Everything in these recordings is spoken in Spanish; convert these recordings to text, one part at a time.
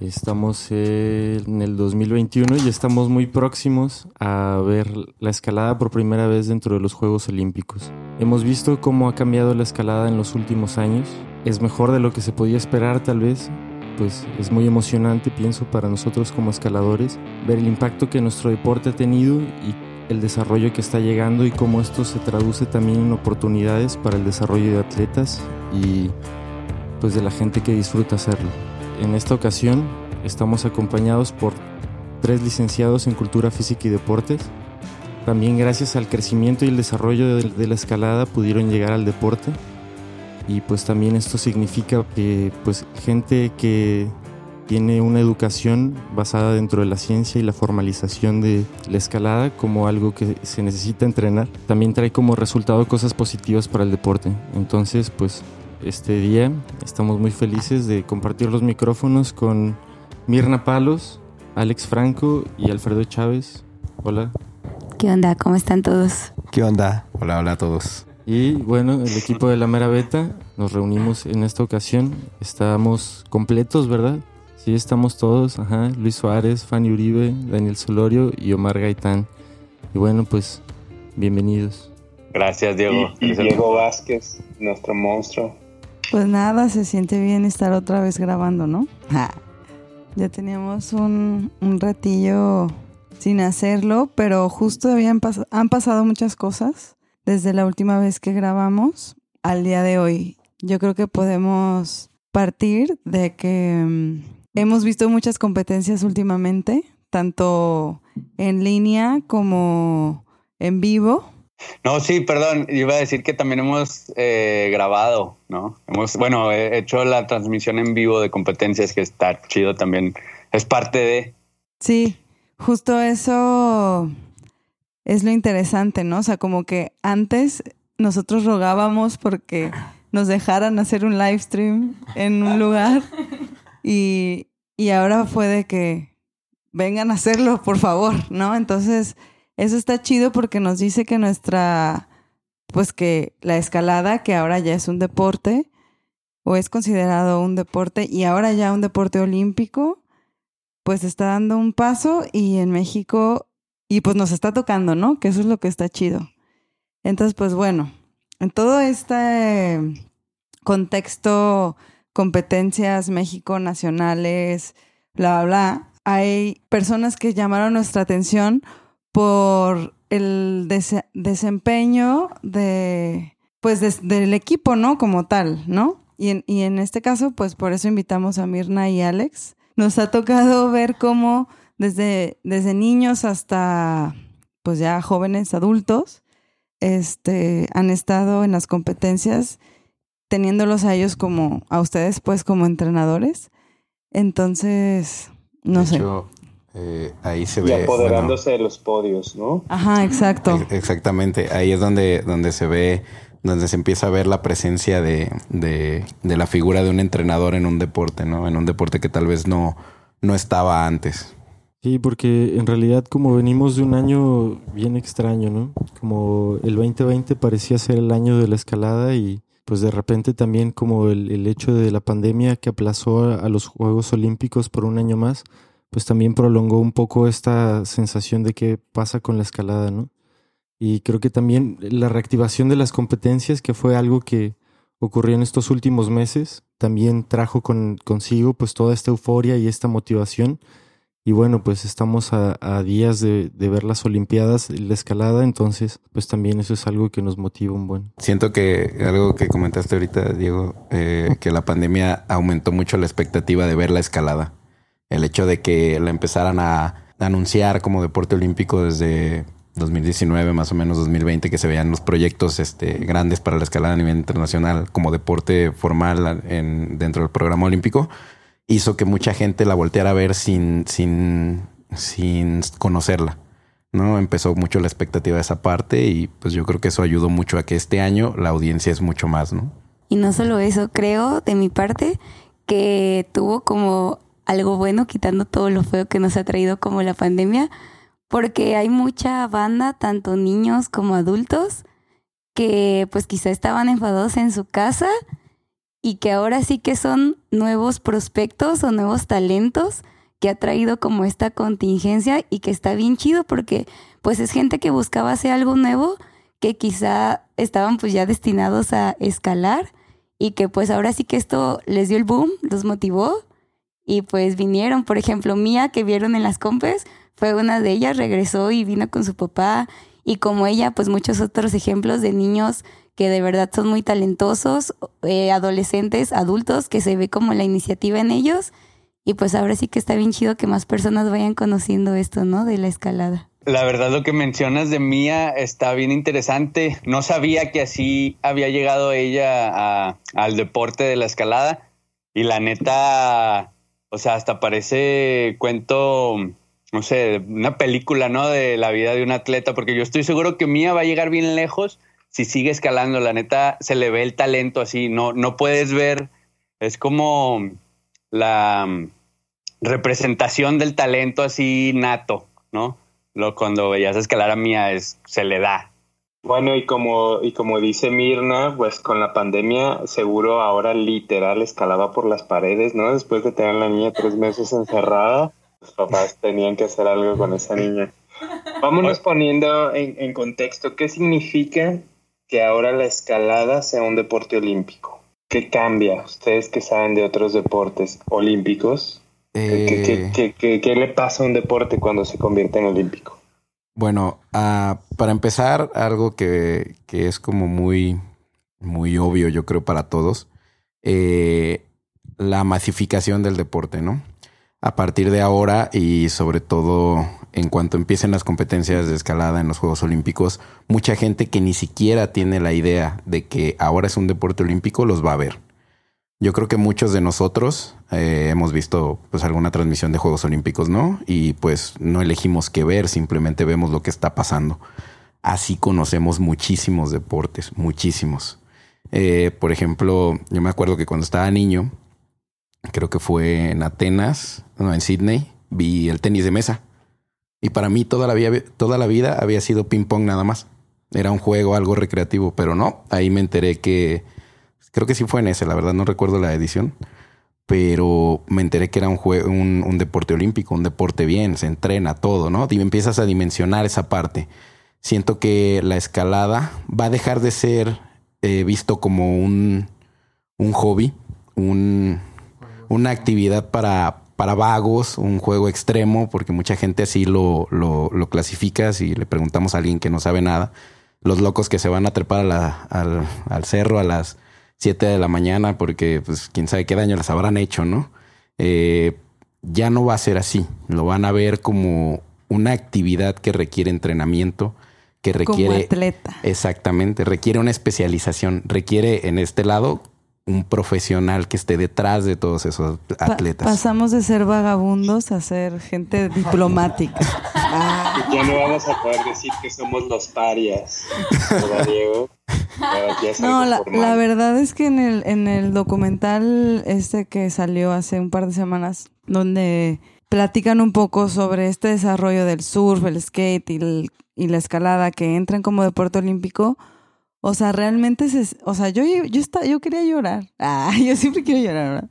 estamos en el 2021 y estamos muy próximos a ver la escalada por primera vez dentro de los Juegos Olímpicos. Hemos visto cómo ha cambiado la escalada en los últimos años, es mejor de lo que se podía esperar tal vez, pues es muy emocionante pienso para nosotros como escaladores ver el impacto que nuestro deporte ha tenido y el desarrollo que está llegando y cómo esto se traduce también en oportunidades para el desarrollo de atletas y pues de la gente que disfruta hacerlo. En esta ocasión estamos acompañados por tres licenciados en Cultura Física y Deportes. También gracias al crecimiento y el desarrollo de, de la escalada pudieron llegar al deporte. Y pues también esto significa que pues gente que tiene una educación basada dentro de la ciencia y la formalización de la escalada como algo que se necesita entrenar, también trae como resultado cosas positivas para el deporte. Entonces, pues este día. Estamos muy felices de compartir los micrófonos con Mirna Palos, Alex Franco y Alfredo Chávez. Hola. ¿Qué onda? ¿Cómo están todos? ¿Qué onda? Hola, hola a todos. Y bueno, el equipo de la Mera Beta nos reunimos en esta ocasión. Estamos completos, ¿verdad? Sí, estamos todos. Ajá. Luis Suárez, Fanny Uribe, Daniel Solorio y Omar Gaitán. Y bueno, pues bienvenidos. Gracias, Diego. Y, y Diego Vázquez, nuestro monstruo. Pues nada, se siente bien estar otra vez grabando, ¿no? Ya teníamos un, un, ratillo sin hacerlo, pero justo habían pas han pasado muchas cosas desde la última vez que grabamos al día de hoy. Yo creo que podemos partir de que um, hemos visto muchas competencias últimamente, tanto en línea como en vivo. No, sí, perdón, iba a decir que también hemos eh, grabado, ¿no? Hemos, bueno, he hecho la transmisión en vivo de competencias que está chido también, es parte de... Sí, justo eso es lo interesante, ¿no? O sea, como que antes nosotros rogábamos porque nos dejaran hacer un live stream en un lugar y, y ahora fue de que vengan a hacerlo, por favor, ¿no? Entonces eso está chido porque nos dice que nuestra, pues que la escalada, que ahora ya es un deporte, o es considerado un deporte, y ahora ya un deporte olímpico, pues está dando un paso y en México, y pues nos está tocando, ¿no? Que eso es lo que está chido. Entonces, pues bueno, en todo este contexto, competencias México nacionales, bla, bla, bla, hay personas que llamaron nuestra atención por el des desempeño de pues de, del equipo, ¿no? Como tal, ¿no? Y en, y en este caso, pues por eso invitamos a Mirna y Alex. Nos ha tocado ver cómo desde, desde niños hasta pues ya jóvenes adultos este, han estado en las competencias teniéndolos a ellos como, a ustedes pues como entrenadores. Entonces, no de sé. Hecho, eh, ahí se y ve. apoderándose bueno, de los podios, ¿no? Ajá, exacto. Exactamente. Ahí es donde, donde se ve, donde se empieza a ver la presencia de, de, de, la figura de un entrenador en un deporte, ¿no? En un deporte que tal vez no, no estaba antes. Sí, porque en realidad como venimos de un año bien extraño, ¿no? Como el 2020 parecía ser el año de la escalada y pues de repente también como el, el hecho de la pandemia que aplazó a, a los Juegos Olímpicos por un año más, pues también prolongó un poco esta sensación de qué pasa con la escalada, ¿no? Y creo que también la reactivación de las competencias, que fue algo que ocurrió en estos últimos meses, también trajo con, consigo pues toda esta euforia y esta motivación. Y bueno, pues estamos a, a días de, de, ver las Olimpiadas, la escalada, entonces pues también eso es algo que nos motiva un buen. Siento que algo que comentaste ahorita, Diego, eh, que la pandemia aumentó mucho la expectativa de ver la escalada el hecho de que la empezaran a anunciar como deporte olímpico desde 2019, más o menos 2020, que se veían los proyectos este, grandes para la escalada a nivel internacional como deporte formal en, dentro del programa olímpico. hizo que mucha gente la volteara a ver sin, sin, sin conocerla. ¿no? Empezó mucho la expectativa de esa parte y pues yo creo que eso ayudó mucho a que este año la audiencia es mucho más, ¿no? Y no solo eso, creo de mi parte que tuvo como algo bueno quitando todo lo feo que nos ha traído como la pandemia, porque hay mucha banda, tanto niños como adultos, que pues quizá estaban enfadados en su casa y que ahora sí que son nuevos prospectos o nuevos talentos que ha traído como esta contingencia y que está bien chido porque pues es gente que buscaba hacer algo nuevo que quizá estaban pues ya destinados a escalar y que pues ahora sí que esto les dio el boom, los motivó y pues vinieron, por ejemplo, Mía que vieron en las compes, fue una de ellas, regresó y vino con su papá y como ella pues muchos otros ejemplos de niños que de verdad son muy talentosos, eh, adolescentes, adultos, que se ve como la iniciativa en ellos y pues ahora sí que está bien chido que más personas vayan conociendo esto, ¿no? De la escalada. La verdad lo que mencionas de Mía está bien interesante. No sabía que así había llegado ella al deporte de la escalada y la neta, o sea, hasta parece cuento, no sé, una película, ¿no? De la vida de un atleta, porque yo estoy seguro que Mía va a llegar bien lejos si sigue escalando. La neta se le ve el talento así, no, no puedes ver, es como la representación del talento así nato, ¿no? Lo, cuando veías escalar a Mía es, se le da. Bueno, y como, y como dice Mirna, pues con la pandemia seguro ahora literal escalaba por las paredes, ¿no? Después de tener a la niña tres meses encerrada, los papás tenían que hacer algo con esa niña. Vámonos poniendo en, en contexto, ¿qué significa que ahora la escalada sea un deporte olímpico? ¿Qué cambia? Ustedes que saben de otros deportes olímpicos, ¿Qué, eh, le pasa a un deporte cuando se convierte en olímpico? Bueno, ah, para empezar, algo que, es como muy, muy obvio, yo creo, para todos, eh, la masificación del deporte, ¿no? A partir de ahora y sobre todo en cuanto empiecen las competencias de escalada en los Juegos Olímpicos, mucha gente que ni siquiera tiene la idea de que ahora es un deporte olímpico los va a ver. Yo creo que muchos de nosotros eh, hemos visto pues alguna transmisión de Juegos Olímpicos, ¿no? Y pues no elegimos qué ver, simplemente vemos lo que está pasando. Así conocemos muchísimos deportes, muchísimos. Eh, por ejemplo, yo me acuerdo que cuando estaba niño, creo que fue en Atenas, no, en Sydney, vi el tenis de mesa. Y para mí toda la vida, toda la vida había sido ping pong nada más. Era un juego, algo recreativo, pero no. Ahí me enteré que Creo que sí fue en ese, la verdad no recuerdo la edición. Pero me enteré que era un, juego, un, deporte olímpico, un deporte bien, se entrena todo, ¿no? Y empiezas a dimensionar esa parte. Siento que la escalada va a dejar de ser eh, visto como un, un hobby, un, una actividad para, para vagos, un juego extremo, porque mucha gente así lo, lo, lo clasifica si le preguntamos a alguien que no sabe nada. Los locos que se van a trepar al, al cerro a las 7 de la mañana porque pues quién sabe qué daño les habrán hecho, ¿no? Eh, ya no va a ser así, lo van a ver como una actividad que requiere entrenamiento, que requiere... Como atleta. Exactamente, requiere una especialización, requiere en este lado un profesional que esté detrás de todos esos atletas. pasamos de ser vagabundos a ser gente diplomática. Ya no vamos a poder decir que somos los parias, ¿verdad, Diego? No, la, la, verdad es que en el, en el documental este que salió hace un par de semanas, donde platican un poco sobre este desarrollo del surf, el skate y, y la escalada que entran como deporte olímpico, o sea, realmente se, o sea, yo, yo, está, yo quería llorar. Ah, yo siempre quiero llorar, ¿verdad?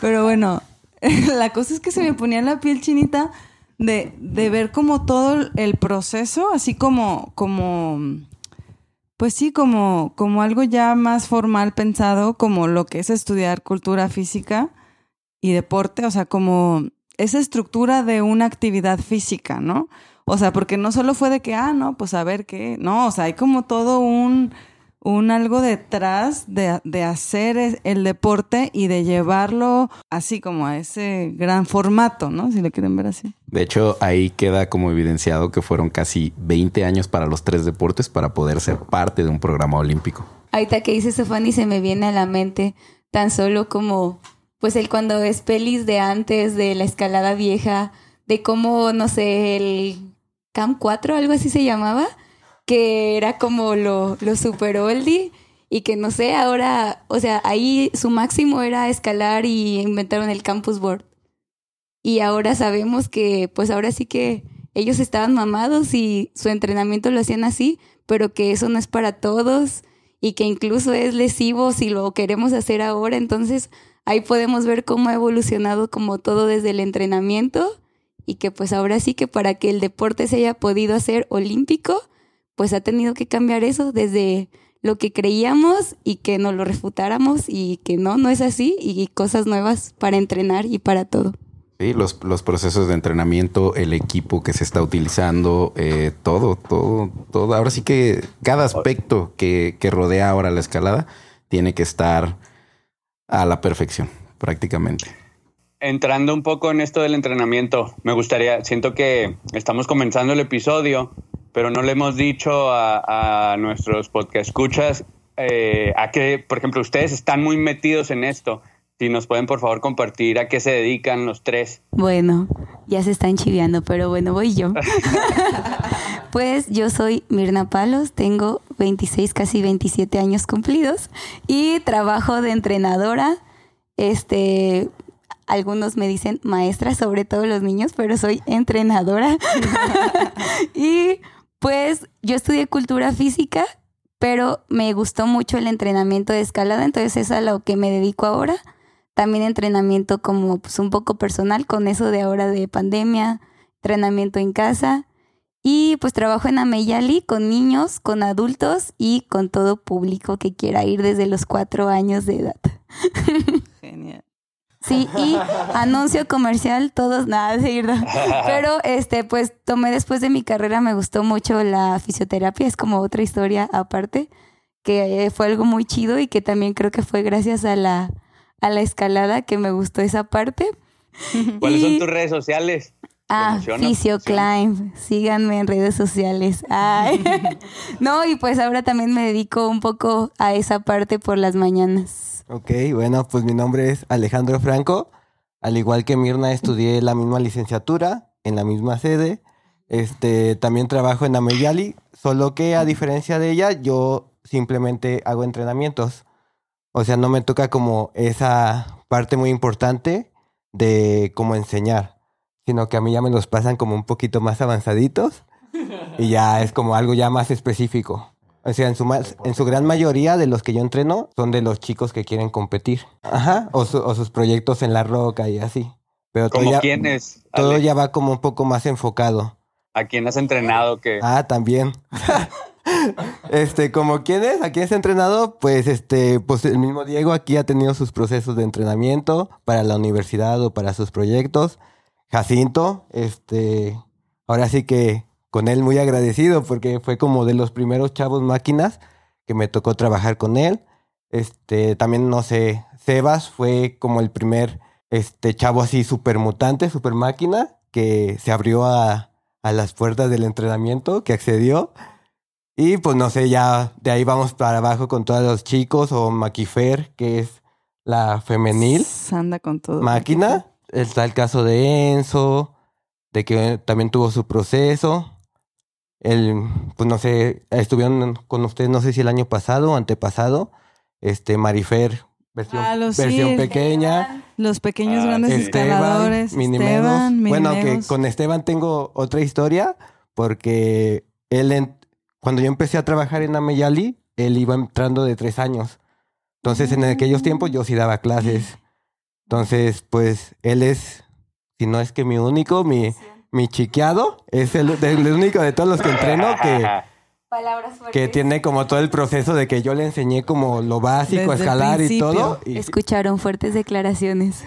Pero bueno, la cosa es que se me ponía la piel chinita de, de ver como todo el proceso, así como, como, pues sí, como, como algo ya más formal pensado, como lo que es estudiar cultura física y deporte, o sea, como esa estructura de una actividad física, ¿no? O sea, porque no solo fue de que, ah, no, pues a ver qué, no, o sea, hay como todo un, un algo detrás de, de, hacer el deporte y de llevarlo así como a ese gran formato, ¿no? Si lo quieren ver así. De hecho, ahí queda como evidenciado que fueron casi 20 años para los tres deportes para poder ser parte de un programa olímpico. Ahorita que dice Stefani se me viene a la mente tan solo como pues el cuando es pelis de antes, de la escalada vieja, de cómo, no sé, el Camp 4, algo así se llamaba, que era como lo, lo super oldie y que no sé, ahora, o sea, ahí su máximo era escalar y inventaron el campus board. Y ahora sabemos que, pues ahora sí que ellos estaban mamados y su entrenamiento lo hacían así, pero que eso no es para todos y que incluso es lesivo si lo queremos hacer ahora. Entonces ahí podemos ver cómo ha evolucionado como todo desde el entrenamiento y que pues ahora sí que para que el deporte se haya podido hacer olímpico, pues ha tenido que cambiar eso desde lo que creíamos y que nos lo refutáramos y que no, no es así y cosas nuevas para entrenar y para todo. Sí, los, los procesos de entrenamiento, el equipo que se está utilizando, eh, todo, todo, todo. Ahora sí que cada aspecto que, que rodea ahora la escalada tiene que estar a la perfección, prácticamente. Entrando un poco en esto del entrenamiento, me gustaría, siento que estamos comenzando el episodio pero no le hemos dicho a, nuestros podcast escuchas eh, a que, por ejemplo, ustedes están muy metidos en esto. Si nos pueden, por favor, compartir a qué se dedican los tres. Bueno, ya se están chiviando, pero bueno, voy yo. pues yo soy Mirna Palos, tengo 26, casi 27 años cumplidos y trabajo de entrenadora. Este, algunos me dicen maestra, sobre todo los niños, pero soy entrenadora. y pues yo estudié cultura física, pero me gustó mucho el entrenamiento de escalada, entonces es a lo que me dedico ahora. También entrenamiento como pues un poco personal con eso de ahora de pandemia, entrenamiento en casa. Y pues trabajo en Ameyali con niños, con adultos y con todo público que quiera ir desde los cuatro años de edad. Genial. Sí, y anuncio comercial, todos, nada, de Pero este, pues tomé después de mi carrera, me gustó mucho la fisioterapia, es como otra historia aparte, que eh, fue algo muy chido y que también creo que fue gracias a la, a la escalada que me gustó esa parte. ¿Cuáles son tus redes sociales? Ah, Climb. Síganme en redes sociales. Ay. no, y pues ahora también me dedico un poco a esa parte por las mañanas. Ok, bueno, pues mi nombre es Alejandro Franco. Al igual que Mirna, estudié la misma licenciatura en la misma sede. Este, también trabajo en Ameyali, solo que a diferencia de ella, yo simplemente hago entrenamientos. O sea, no me toca como esa parte muy importante de cómo enseñar, sino que a mí ya me los pasan como un poquito más avanzaditos y ya es como algo ya más específico. O sea, en su, en su gran mayoría de los que yo entreno son de los chicos que quieren competir. Ajá. O, sus proyectos en la roca y así. Pero ¿Como quiénes? Todo ya va como un poco más enfocado. ¿A quién has entrenado? que Ah, también. este, como quiénes, a quién has entrenado, pues este, pues el mismo Diego aquí ha tenido sus procesos de entrenamiento para la universidad o para sus proyectos. Jacinto, este, ahora sí que con él muy agradecido porque fue como de los primeros chavos máquinas que me tocó trabajar con él. Este, también no sé, Sebas fue como el primer este chavo así super mutante, super máquina que se abrió a, a las puertas del entrenamiento, que accedió. Y pues no sé, ya de ahí vamos para abajo con todos los chicos o Maquifer, que es la femenil. Anda con todo. Máquina. Está el caso de Enzo, de que también tuvo su proceso el, pues no sé, estuvieron con ustedes, no sé si el año pasado o antepasado, este, Marifer, versión, ah, versión pequeña. Los pequeños ah, grandes escaladores. Esteban, Bueno, que con Esteban tengo otra historia, porque él, cuando yo empecé a trabajar en Ameyali, él iba entrando de tres años. Entonces, en aquellos tiempos yo sí daba clases. Entonces, pues, él es, si no es que mi único, mi, mi chiqueado es el, único de todos los que entreno que, que tiene como todo el proceso de que yo le enseñé como lo básico, escalar y todo. Y, Escucharon fuertes declaraciones.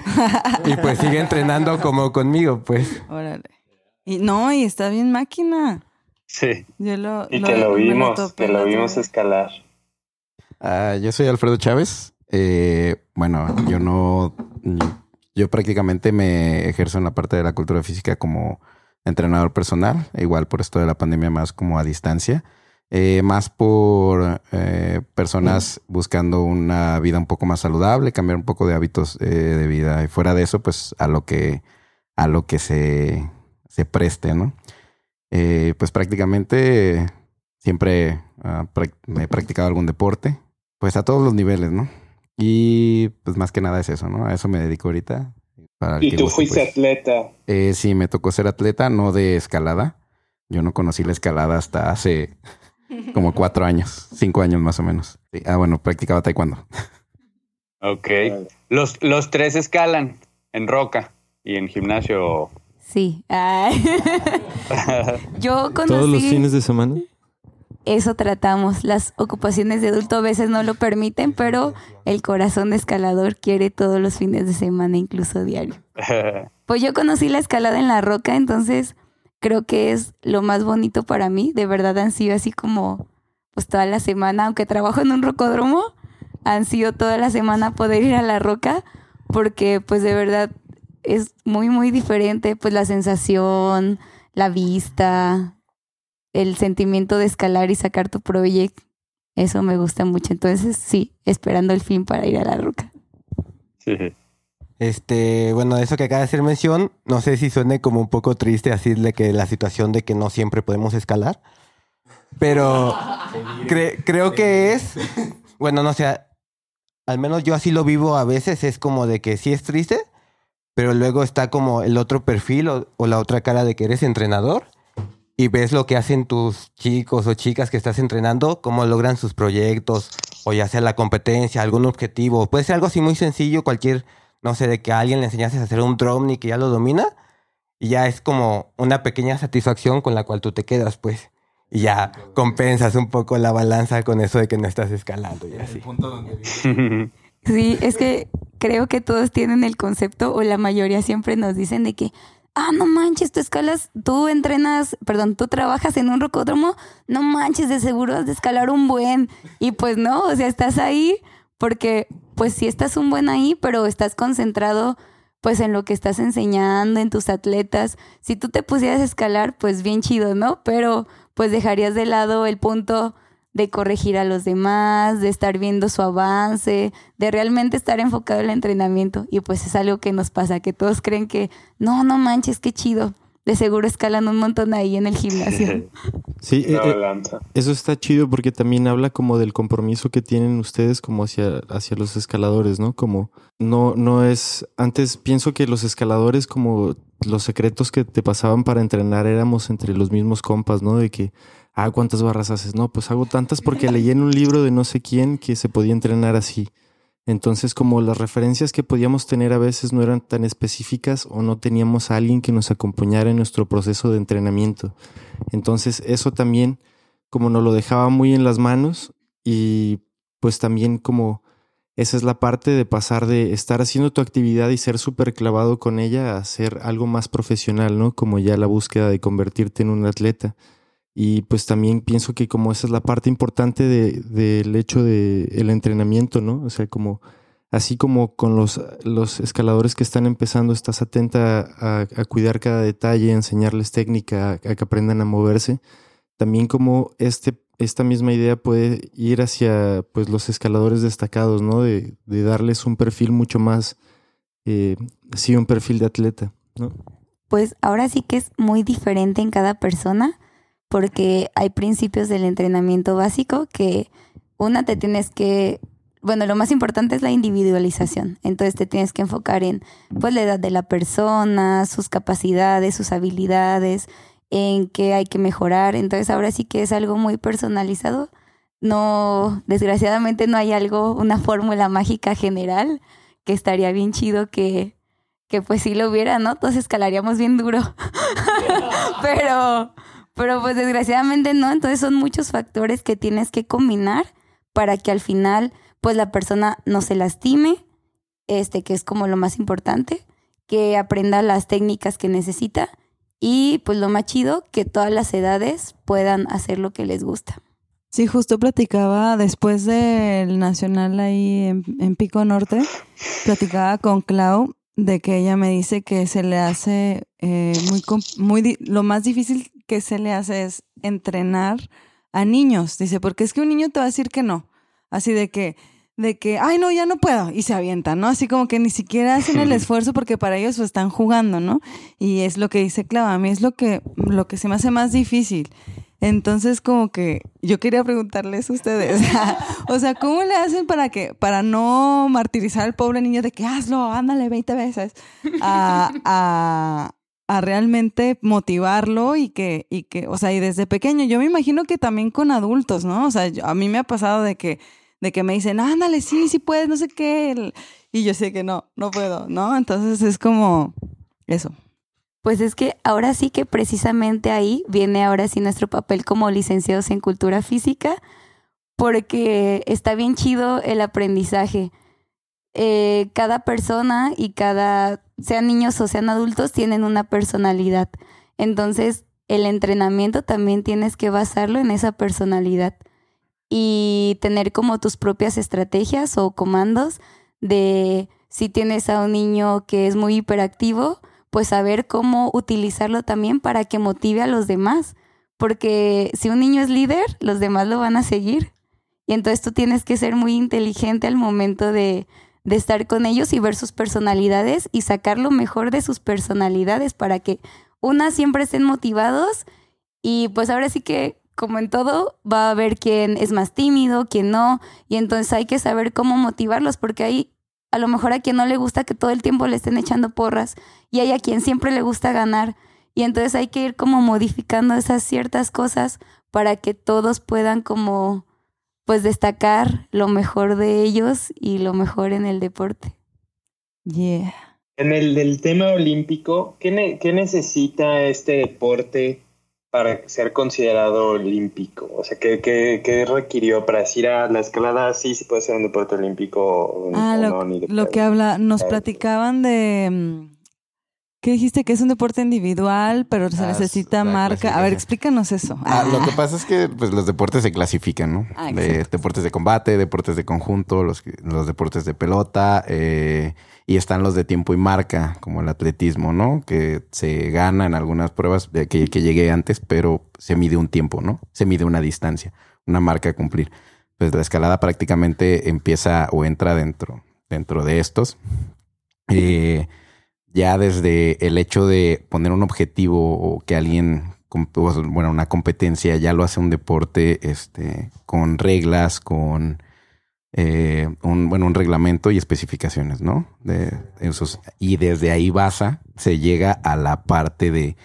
Y pues sigue entrenando como conmigo, pues. Órale. Y no, y está bien máquina. Sí. y que lo vimos, que lo vimos escalar. Ah, yo soy Alfredo Chávez. Eh, bueno, yo no yo prácticamente me ejerzo en la parte de la cultura física como entrenador personal, igual por esto de la pandemia más como a distancia. eh, más por eh, personas buscando una vida un poco más saludable, cambiar un poco de hábitos eh, de vida y fuera de eso, pues a lo que a lo que se, se preste, ¿no? Eh, pues prácticamente siempre ah, he practicado algún deporte, pues a todos los niveles, ¿no? Y pues más que nada es eso, ¿no? A eso me dedico ahorita. Para el Y que tú guste, fuiste pues. atleta. Eh, sí, me tocó ser atleta, no de escalada. Yo no conocí la escalada hasta hace como cuatro años, cinco años más o menos. Sí, Ah, bueno, practicaba taekwondo. Ok. Los, los tres escalan en roca y en gimnasio. Sí. Yo Todos los fines de semana. Eso tratamos. Las ocupaciones de adulto a veces no lo permiten, pero el corazón de escalador quiere todos los fines de semana, incluso diario. Pues yo conocí la escalada en la roca, entonces creo que es lo más bonito para mí. De verdad han sido así como, pues toda la semana, aunque trabajo en un rocódromo, han sido toda la semana poder ir a la roca, porque pues de verdad es muy, muy diferente, pues la sensación, la vista, el sentimiento de escalar y sacar tu proyecto. Eso me gusta mucho. Entonces, sí, esperando el fin para ir a la roca. Sí. Este, bueno, eso que acaba de hacer mención, no sé si suene como un poco triste decirle que la situación de que no siempre podemos escalar, pero cre- creo que es, bueno, no sé, al menos yo así lo vivo a veces, es como de que sí es triste, pero luego está como el otro perfil o, o la otra cara de que eres entrenador y ves lo que hacen tus chicos o chicas que estás entrenando, cómo logran sus proyectos, o ya sea la competencia, algún objetivo, puede ser algo así muy sencillo, cualquier no sé, de que a alguien le enseñases a hacer un drum y que ya lo domina, y ya es como una pequeña satisfacción con la cual tú te quedas, pues. Y ya compensas un poco la balanza con eso de que no estás escalando y así. Sí, es que creo que todos tienen el concepto, o la mayoría siempre nos dicen de que, ah, no manches, tú escalas, tú entrenas, perdón, tú trabajas en un rocódromo, no manches, de seguro has de escalar un buen. Y pues no, o sea, estás ahí porque, pues sí estás un buen ahí, pero estás concentrado pues en lo que estás enseñando, en tus atletas. Si tú te pusieras a escalar, pues bien chido, ¿no? Pero pues dejarías de lado el punto de corregir a los demás, de estar viendo su avance, de realmente estar enfocado en el entrenamiento. Y pues es algo que nos pasa, que todos creen que, no, no manches, qué chido. De seguro escalan un montón ahí en el gimnasio. Sí, eh, eh, eso está chido porque también habla como del compromiso que tienen ustedes como hacia, hacia los escaladores, ¿no? Como no, no es, antes pienso que los escaladores como los secretos que te pasaban para entrenar éramos entre los mismos compas, ¿no? De que, ah, ¿cuántas barras haces? No, pues hago tantas porque leí en un libro de no sé quién que se podía entrenar así. Entonces, como las referencias que podíamos tener a veces no eran tan específicas o no teníamos a alguien que nos acompañara en nuestro proceso de entrenamiento. Entonces, eso también como nos lo dejaba muy en las manos y pues también como esa es la parte de pasar de estar haciendo tu actividad y ser súper clavado con ella a hacer algo más profesional, ¿no? Como ya la búsqueda de convertirte en un atleta. Y pues también pienso que como esa es la parte importante de- del hecho del el entrenamiento, ¿no? O sea, como así como con los, los escaladores que están empezando, estás atenta a, cuidar cada detalle, a enseñarles técnica, a, a que aprendan a moverse. También como este, esta misma idea puede ir hacia pues los escaladores destacados, ¿no? De, de darles un perfil mucho más, eh, sí, un perfil de atleta, ¿no? Pues ahora sí que es muy diferente en cada persona, porque hay principios del entrenamiento básico que una te tienes que, bueno, lo más importante es la individualización. Entonces te tienes que enfocar en pues la edad de la persona, sus capacidades, sus habilidades, en qué hay que mejorar. Entonces ahora sí que es algo muy personalizado. No, desgraciadamente no hay algo, una fórmula mágica general, que estaría bien chido que, que pues sí lo hubiera, ¿no? Todos escalaríamos bien duro. pero, pero pues desgraciadamente no. Entonces son muchos factores que tienes que combinar para que al final pues la persona no se lastime, este que es como lo más importante, que aprenda las técnicas que necesita y pues lo más chido, que todas las edades puedan hacer lo que les gusta. Sí, justo platicaba después del Nacional ahí en, en Pico Norte, platicaba con Clau de que ella me dice que se le hace eh, muy, muy, lo más difícil que se le hace es entrenar a niños. Dice, porque es que un niño te va a decir que no. Así de que, de que, ay, no, ya no puedo. Y se avientan, ¿no? Así como que ni siquiera hacen el esfuerzo porque para ellos lo están jugando, ¿no? Y es lo que dice Clava, a mí es lo que, lo que se me hace más difícil. Entonces, como que yo quería preguntarles a ustedes, o sea, ¿cómo le hacen para que, para no martirizar al pobre niño de que hazlo, ándale 20 veces, a, a, a realmente motivarlo y que, y que, o sea, y desde pequeño, yo me imagino que también con adultos, ¿no? O sea, a mí me ha pasado de que, de que me dicen, ándale, sí, sí puedes, no sé qué, y yo sé que no, no puedo, ¿no? Entonces es como eso. Pues es que ahora sí que precisamente ahí viene ahora sí nuestro papel como licenciados en cultura física, porque está bien chido el aprendizaje. Eh, cada persona y cada, sean niños o sean adultos, tienen una personalidad. Entonces, el entrenamiento también tienes que basarlo en esa personalidad y tener como tus propias estrategias o comandos de si tienes a un niño que es muy hiperactivo, pues saber cómo utilizarlo también para que motive a los demás. Porque si un niño es líder, los demás lo van a seguir. Y entonces tú tienes que ser muy inteligente al momento de, de estar con ellos y ver sus personalidades y sacar lo mejor de sus personalidades para que unas siempre estén motivados. Y pues ahora sí que como en todo va a haber quien es más tímido, quien no y entonces hay que saber cómo motivarlos porque hay a lo mejor a quien no le gusta que todo el tiempo le estén echando porras y hay a quien siempre le gusta ganar. Y entonces hay que ir como modificando esas ciertas cosas para que todos puedan como pues destacar lo mejor de ellos y lo mejor en el deporte. Yeah. En el del tema olímpico, ¿qué, ne- qué necesita este deporte para ser considerado olímpico? O sea, ¿qué, qué, qué requirió para decir a la escalada sí, sí puede ser un deporte olímpico o, Ah, o lo, no? Ni lo que habla, nos Ah, platicaban de... ¿Qué dijiste? Que es un deporte individual, pero se Ah, necesita marca. A ver, explícanos eso. Ah, lo que pasa es que pues, los deportes se clasifican, ¿no? Ah, de deportes de combate, deportes de conjunto, los, los deportes de pelota, eh, y están los de tiempo y marca, como el atletismo, ¿no? Que se gana en algunas pruebas de que, que llegué antes, pero se mide un tiempo, ¿no? Se mide una distancia, una marca a cumplir. Pues la escalada prácticamente empieza o entra dentro, dentro de estos. Eh, ya desde el hecho de poner un objetivo o que alguien, bueno, una competencia, ya lo hace un deporte este, con reglas, con eh, un, bueno, un reglamento y especificaciones, ¿no? De esos, y desde ahí basa, se llega a la parte de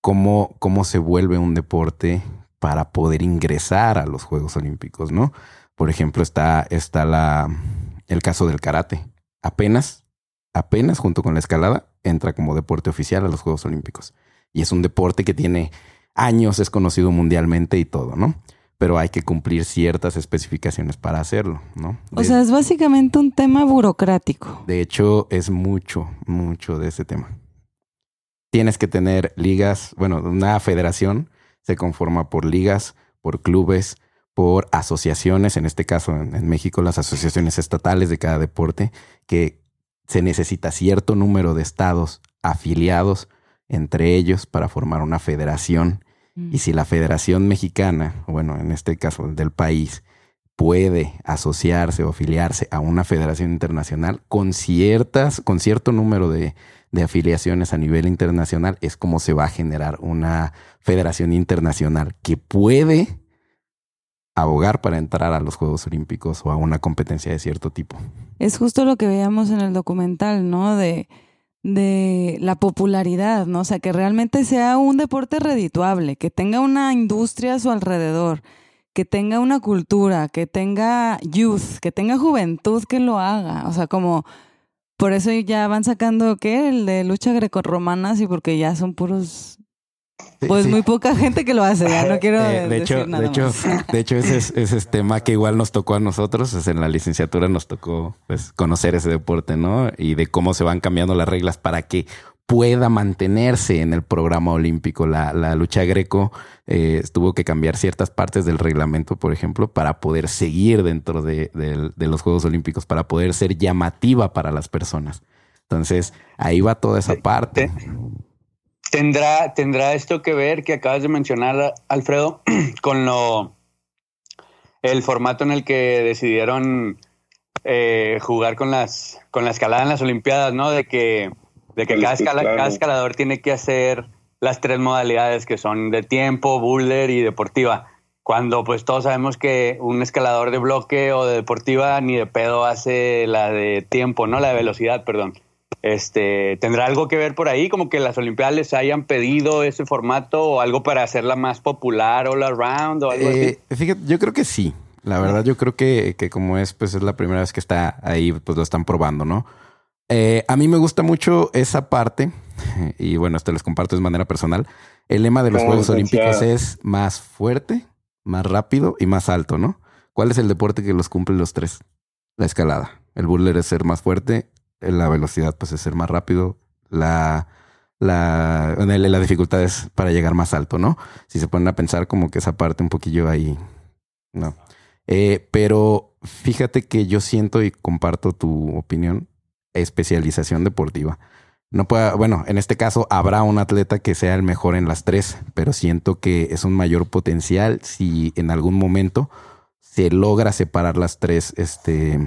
cómo, cómo se vuelve un deporte para poder ingresar a los Juegos Olímpicos, ¿no? Por ejemplo, está, está la, el caso del karate. Apenas, apenas junto con la escalada, entra como deporte oficial a los Juegos Olímpicos. Y es un deporte que tiene años, es conocido mundialmente y todo, ¿no? Pero hay que cumplir ciertas especificaciones para hacerlo, ¿no? O De- sea, es básicamente un tema burocrático. de hecho, es mucho, mucho de ese tema. Tienes que tener ligas, bueno, una federación se conforma por ligas, por clubes, por asociaciones, en este caso en, en México las asociaciones estatales de cada deporte, que se necesita cierto número de estados afiliados entre ellos para formar una federación. Y si la Federación Mexicana, bueno, en este caso del país, puede asociarse o afiliarse a una federación internacional con ciertas, con cierto número de, de afiliaciones a nivel internacional, es como se va a generar una federación internacional que puede abogar para entrar a los Juegos Olímpicos o a una competencia de cierto tipo. Es justo lo que veíamos en el documental, ¿no? De, de la popularidad, ¿no? O sea, que realmente sea un deporte redituable, que tenga una industria a su alrededor, que tenga una cultura, que tenga youth, que tenga juventud que lo haga. O sea, como por eso ya van sacando, ¿qué? El de lucha grecorromana, sí, porque ya son puros... Pues Sí. muy poca gente que lo hace, ya no quiero Eh, de decir hecho, nada de hecho, más. de hecho ese es, ese es tema que igual nos tocó a nosotros, es en la licenciatura nos tocó pues conocer ese deporte, ¿no? Y de cómo se van cambiando las reglas para que pueda mantenerse en el programa olímpico. La, la lucha greco eh, tuvo que cambiar ciertas partes del reglamento, por ejemplo, para poder seguir dentro de, de- de los Juegos Olímpicos, para poder ser llamativa para las personas. Entonces, ahí va toda esa parte. ¿Tendrá, ¿Tendrá esto que ver que acabas de mencionar, Alfredo, con lo el formato en el que decidieron eh, jugar con las con la escalada en las Olimpiadas, ¿no? De que, de que cada, escalador tiene que hacer las tres modalidades que son de tiempo, boulder y deportiva. Cuando pues todos sabemos que un escalador de bloque o de deportiva ni de pedo hace la de tiempo, ¿no? La de velocidad, perdón. Este, ¿tendrá algo que ver por ahí? Como que las Olimpiadas les hayan pedido ese formato o algo para hacerla más popular all around o algo eh, Fíjate, yo creo que sí. La verdad, yo creo que, que, como es, pues es la primera vez que está ahí, pues lo están probando, ¿no? Eh, a mí me gusta mucho esa parte, y bueno, esto les comparto de manera personal. El lema de los Juegos Olímpicos es más fuerte, más rápido y más alto, ¿no? ¿Cuál es el deporte que los cumple los tres? La escalada. El burler es ser más fuerte, la velocidad pues es ser más rápido, la, la, la dificultad es para llegar más alto, ¿no? Si se ponen a pensar como que esa parte un poquillo ahí, no. Eh, pero fíjate que yo siento y comparto tu opinión, especialización deportiva. No pueda, bueno, en este caso habrá un atleta que sea el mejor en las tres, pero siento que es un mayor potencial si en algún momento se logra separar las tres, este,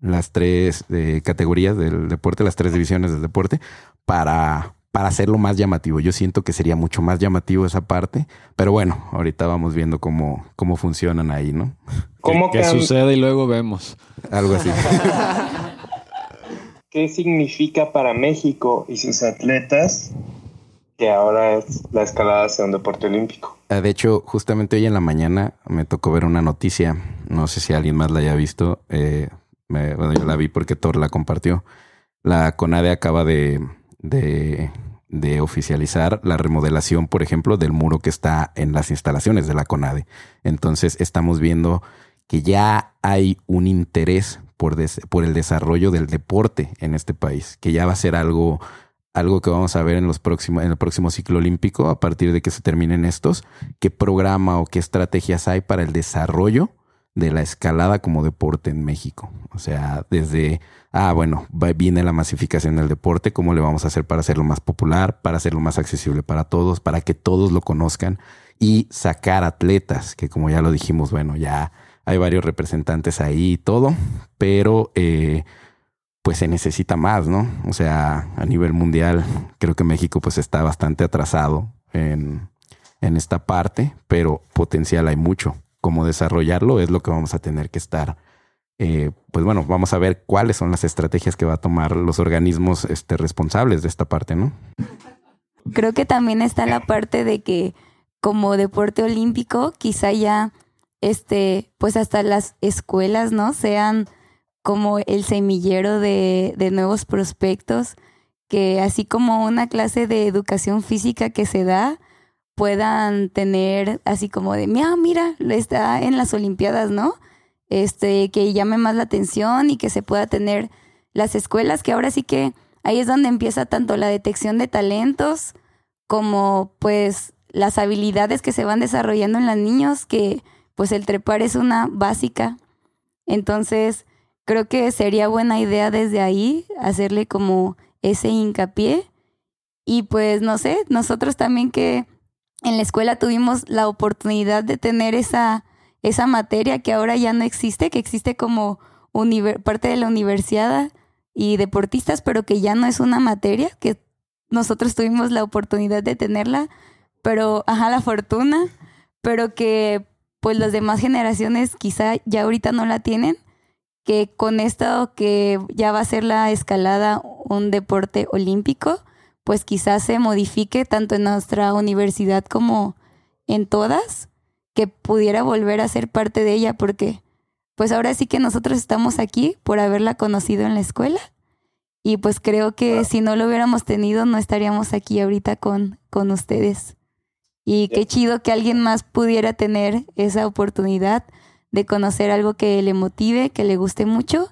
las tres eh, categorías del deporte, las tres divisiones del deporte, para, para hacerlo más llamativo. Yo siento que sería mucho más llamativo esa parte, pero bueno, ahorita vamos viendo cómo, cómo funcionan ahí, ¿no? ¿Cómo que sucede y luego vemos? Algo así. ¿Qué significa para México y sus atletas que ahora es la escalada sea un deporte olímpico? Ah, de hecho, justamente hoy en la mañana me tocó ver una noticia, no sé si alguien más la haya visto, eh, bueno, yo la vi porque Thor la compartió. La CONADE acaba de, de, de, oficializar la remodelación, por ejemplo, del muro que está en las instalaciones de la CONADE. Entonces estamos viendo que ya hay un interés por, por el desarrollo del deporte en este país, que ya va a ser algo, algo que vamos a ver en, los próximos, en el próximo ciclo olímpico a partir de que se terminen estos, qué programa o qué estrategias hay para el desarrollo de la escalada como deporte en México. O sea, desde, ah, bueno, viene la masificación del deporte, ¿cómo le vamos a hacer para hacerlo más popular, para hacerlo más accesible para todos, para que todos lo conozcan y sacar atletas, que como ya lo dijimos, bueno, ya hay varios representantes ahí y todo, pero eh, pues se necesita más, ¿no? O sea, a nivel mundial, creo que México pues está bastante atrasado en, en esta parte, pero potencial hay mucho cómo desarrollarlo es lo que vamos a tener que estar. Eh, pues bueno, vamos a ver cuáles son las estrategias que va a tomar los organismos este, responsables de esta parte, ¿no? Creo que también está la parte de que como deporte olímpico, quizá ya, este, pues hasta las escuelas, ¿no? Sean como el semillero de, de nuevos prospectos, que así como una clase de educación física que se da, puedan tener así como de, mira, mira, está en las Olimpiadas, ¿no? Este, que llame más la atención y que se pueda tener las escuelas, que ahora sí que ahí es donde empieza tanto la detección de talentos como pues las habilidades que se van desarrollando en los niños, que pues el trepar es una básica. Entonces, creo que sería buena idea desde ahí hacerle como ese hincapié. Y pues no sé, nosotros también que en la escuela tuvimos la oportunidad de tener esa, esa materia que ahora ya no existe, que existe como parte de la universidad y deportistas, pero que ya no es una materia, que nosotros tuvimos la oportunidad de tenerla, pero, ajá, la fortuna, pero que pues las demás generaciones quizá ya ahorita no la tienen, que con esto que ya va a ser la escalada un deporte olímpico, pues quizás se modifique tanto en nuestra universidad como en todas, que pudiera volver a ser parte de ella, porque pues ahora sí que nosotros estamos aquí por haberla conocido en la escuela. Y pues creo que si no lo hubiéramos tenido, no estaríamos aquí ahorita con, con ustedes. Y qué chido que alguien más pudiera tener esa oportunidad de conocer algo que le motive, que le guste mucho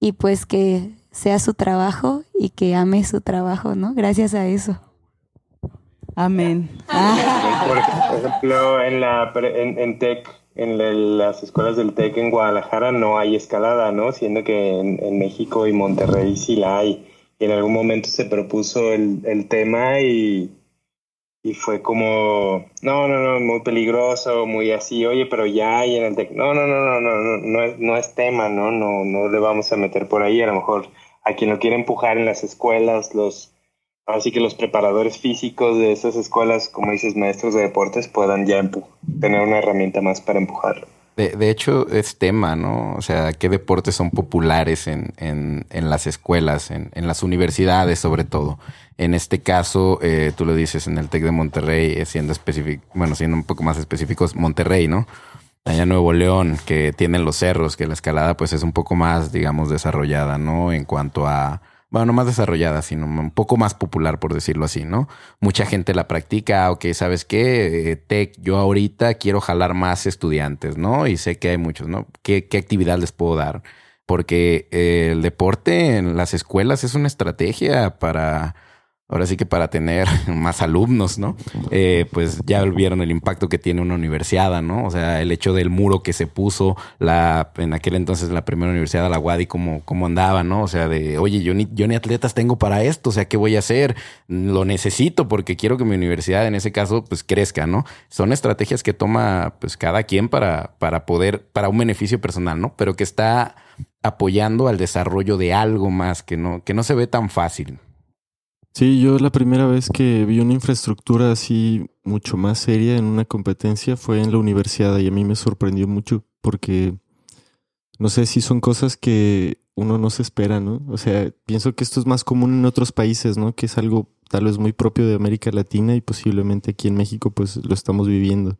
y pues que sea su trabajo y que ame su trabajo, ¿no? Gracias a eso. Amén. Por ejemplo, en la en, en TEC, en las escuelas del TEC en Guadalajara no hay escalada, ¿no? Siendo que en, México y Monterrey sí la hay. Y en algún momento se propuso el, el tema y, y fue como, no, no, no, muy peligroso, muy así, oye, pero ya hay en el tec no, no, no, no, no, no, no es, no es tema, ¿no? No, no le vamos a meter por ahí, a lo mejor a quien lo quiere empujar en las escuelas, los, así que los preparadores físicos de esas escuelas, como dices, maestros de deportes, puedan ya tener una herramienta más para empujarlo. De, de, hecho, es tema, ¿no? O sea, ¿qué deportes son populares en, en, en las escuelas, en, en, las universidades sobre todo? En este caso, eh, tú lo dices en el TEC de Monterrey, eh, siendo específico, bueno, siendo un poco más específicos, Monterrey, ¿no? Allá Nuevo León, que tienen los cerros, que la escalada pues es un poco más, digamos, desarrollada, ¿no? En cuanto a bueno, no más desarrollada, sino un poco más popular, por decirlo así, ¿no? Mucha gente la practica, ok, ¿sabes qué? Eh, tech, yo ahorita quiero jalar más estudiantes, ¿no? Y sé que hay muchos, ¿no? ¿Qué, qué actividad les puedo dar? Porque eh, el deporte en las escuelas es una estrategia para ahora sí que para tener más alumnos, ¿no? Eh, pues ya vieron el impacto que tiene una universidad, ¿no? O sea, el hecho del muro que se puso la, en aquel entonces la primera universidad la Wadi, cómo, cómo andaba, ¿no? O sea, de, oye, yo ni, yo ni atletas tengo para esto, o sea, ¿qué voy a hacer? Lo necesito porque quiero que mi universidad en ese caso pues crezca, ¿no? Son estrategias que toma pues cada quien para, para poder, para un beneficio personal, ¿no? Pero que está apoyando al desarrollo de algo más que no, que no se ve tan fácil. Sí, yo la primera vez que vi una infraestructura así mucho más seria en una competencia fue en la universidad y a mí me sorprendió mucho porque no sé si son cosas que uno no se espera, ¿no? O sea, pienso que esto es más común en otros países, ¿no? Que es algo tal vez muy propio de América Latina y posiblemente aquí en México pues lo estamos viviendo.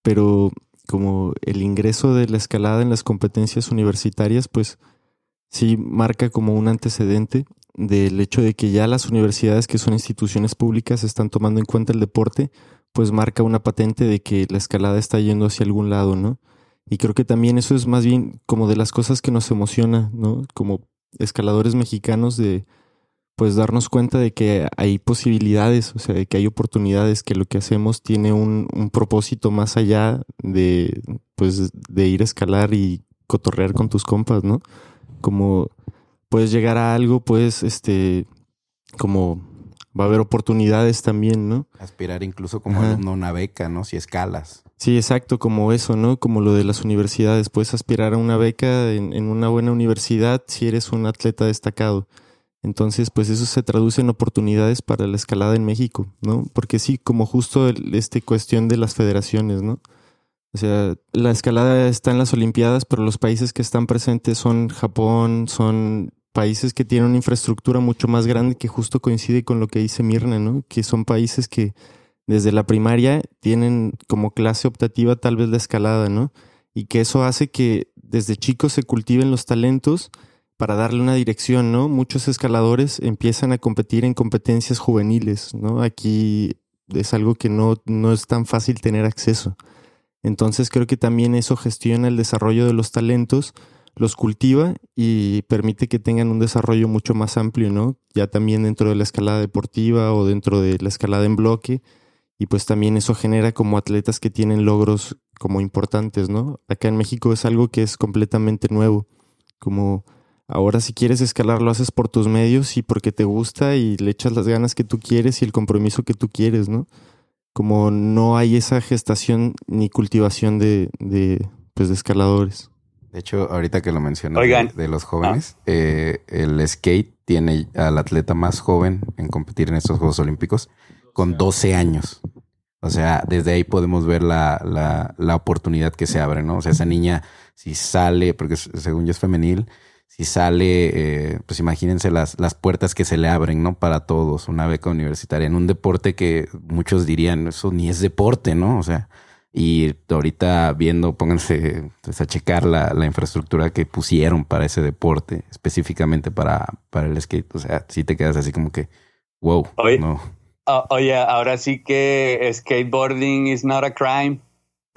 Pero como el ingreso de la escalada en las competencias universitarias pues sí marca como un antecedente del hecho de que ya las universidades, que son instituciones públicas, están tomando en cuenta el deporte, pues marca una patente de que la escalada está yendo hacia algún lado, ¿no? Y creo que también eso es más bien como de las cosas que nos emociona, ¿no? Como escaladores mexicanos de pues darnos cuenta de que hay posibilidades, o sea, de que hay oportunidades, que lo que hacemos tiene un, un propósito más allá de pues de ir a escalar y cotorrear con tus compas, ¿no? Como puedes llegar a algo, pues, este, como va a haber oportunidades también, ¿no? Aspirar incluso como alumno a una beca, ¿no? Si escalas. Sí, exacto, como eso, ¿no? Como lo de las universidades. Puedes aspirar a una beca en, en, una buena universidad si eres un atleta destacado. Entonces, pues eso se traduce en oportunidades para la escalada en México, ¿no? Porque sí, como justo el, este cuestión de las federaciones, ¿no? O sea, la escalada está en las Olimpiadas, pero los países que están presentes son Japón, son países que tienen una infraestructura mucho más grande que justo coincide con lo que dice Mirna, ¿no? Que son países que desde la primaria tienen como clase optativa tal vez la escalada, ¿no? Y que eso hace que desde chicos se cultiven los talentos para darle una dirección, ¿no? Muchos escaladores empiezan a competir en competencias juveniles, ¿no? Aquí es algo que no, no es tan fácil tener acceso. Entonces creo que también eso gestiona el desarrollo de los talentos los cultiva y permite que tengan un desarrollo mucho más amplio, ¿no? Ya también dentro de la escalada deportiva o dentro de la escalada en bloque. Y pues también eso genera como atletas que tienen logros como importantes, ¿no? Acá en México es algo que es completamente nuevo. Como ahora si quieres escalar lo haces por tus medios y porque te gusta y le echas las ganas que tú quieres y el compromiso que tú quieres, ¿no? Como no hay esa gestación ni cultivación de, de, pues, de escaladores. De hecho, ahorita que lo mencionas de, los jóvenes, ah. eh, el skate tiene al atleta más joven en competir en estos Juegos Olímpicos con 12 años. O sea, desde ahí podemos ver la, la, la oportunidad que se abre, ¿no? O sea, esa niña, si sale, porque según yo es femenil, si sale, eh, pues imagínense las, las puertas que se le abren, ¿no? Para todos, una beca universitaria, en un deporte que muchos dirían, eso ni es deporte, ¿no? O sea, y ahorita viendo, pónganse pues, a checar la, la, infraestructura que pusieron para ese deporte, específicamente para, para el skate. O sea, si te quedas así como que, wow. Oye, no. oye, ahora sí que skateboarding is not a crime,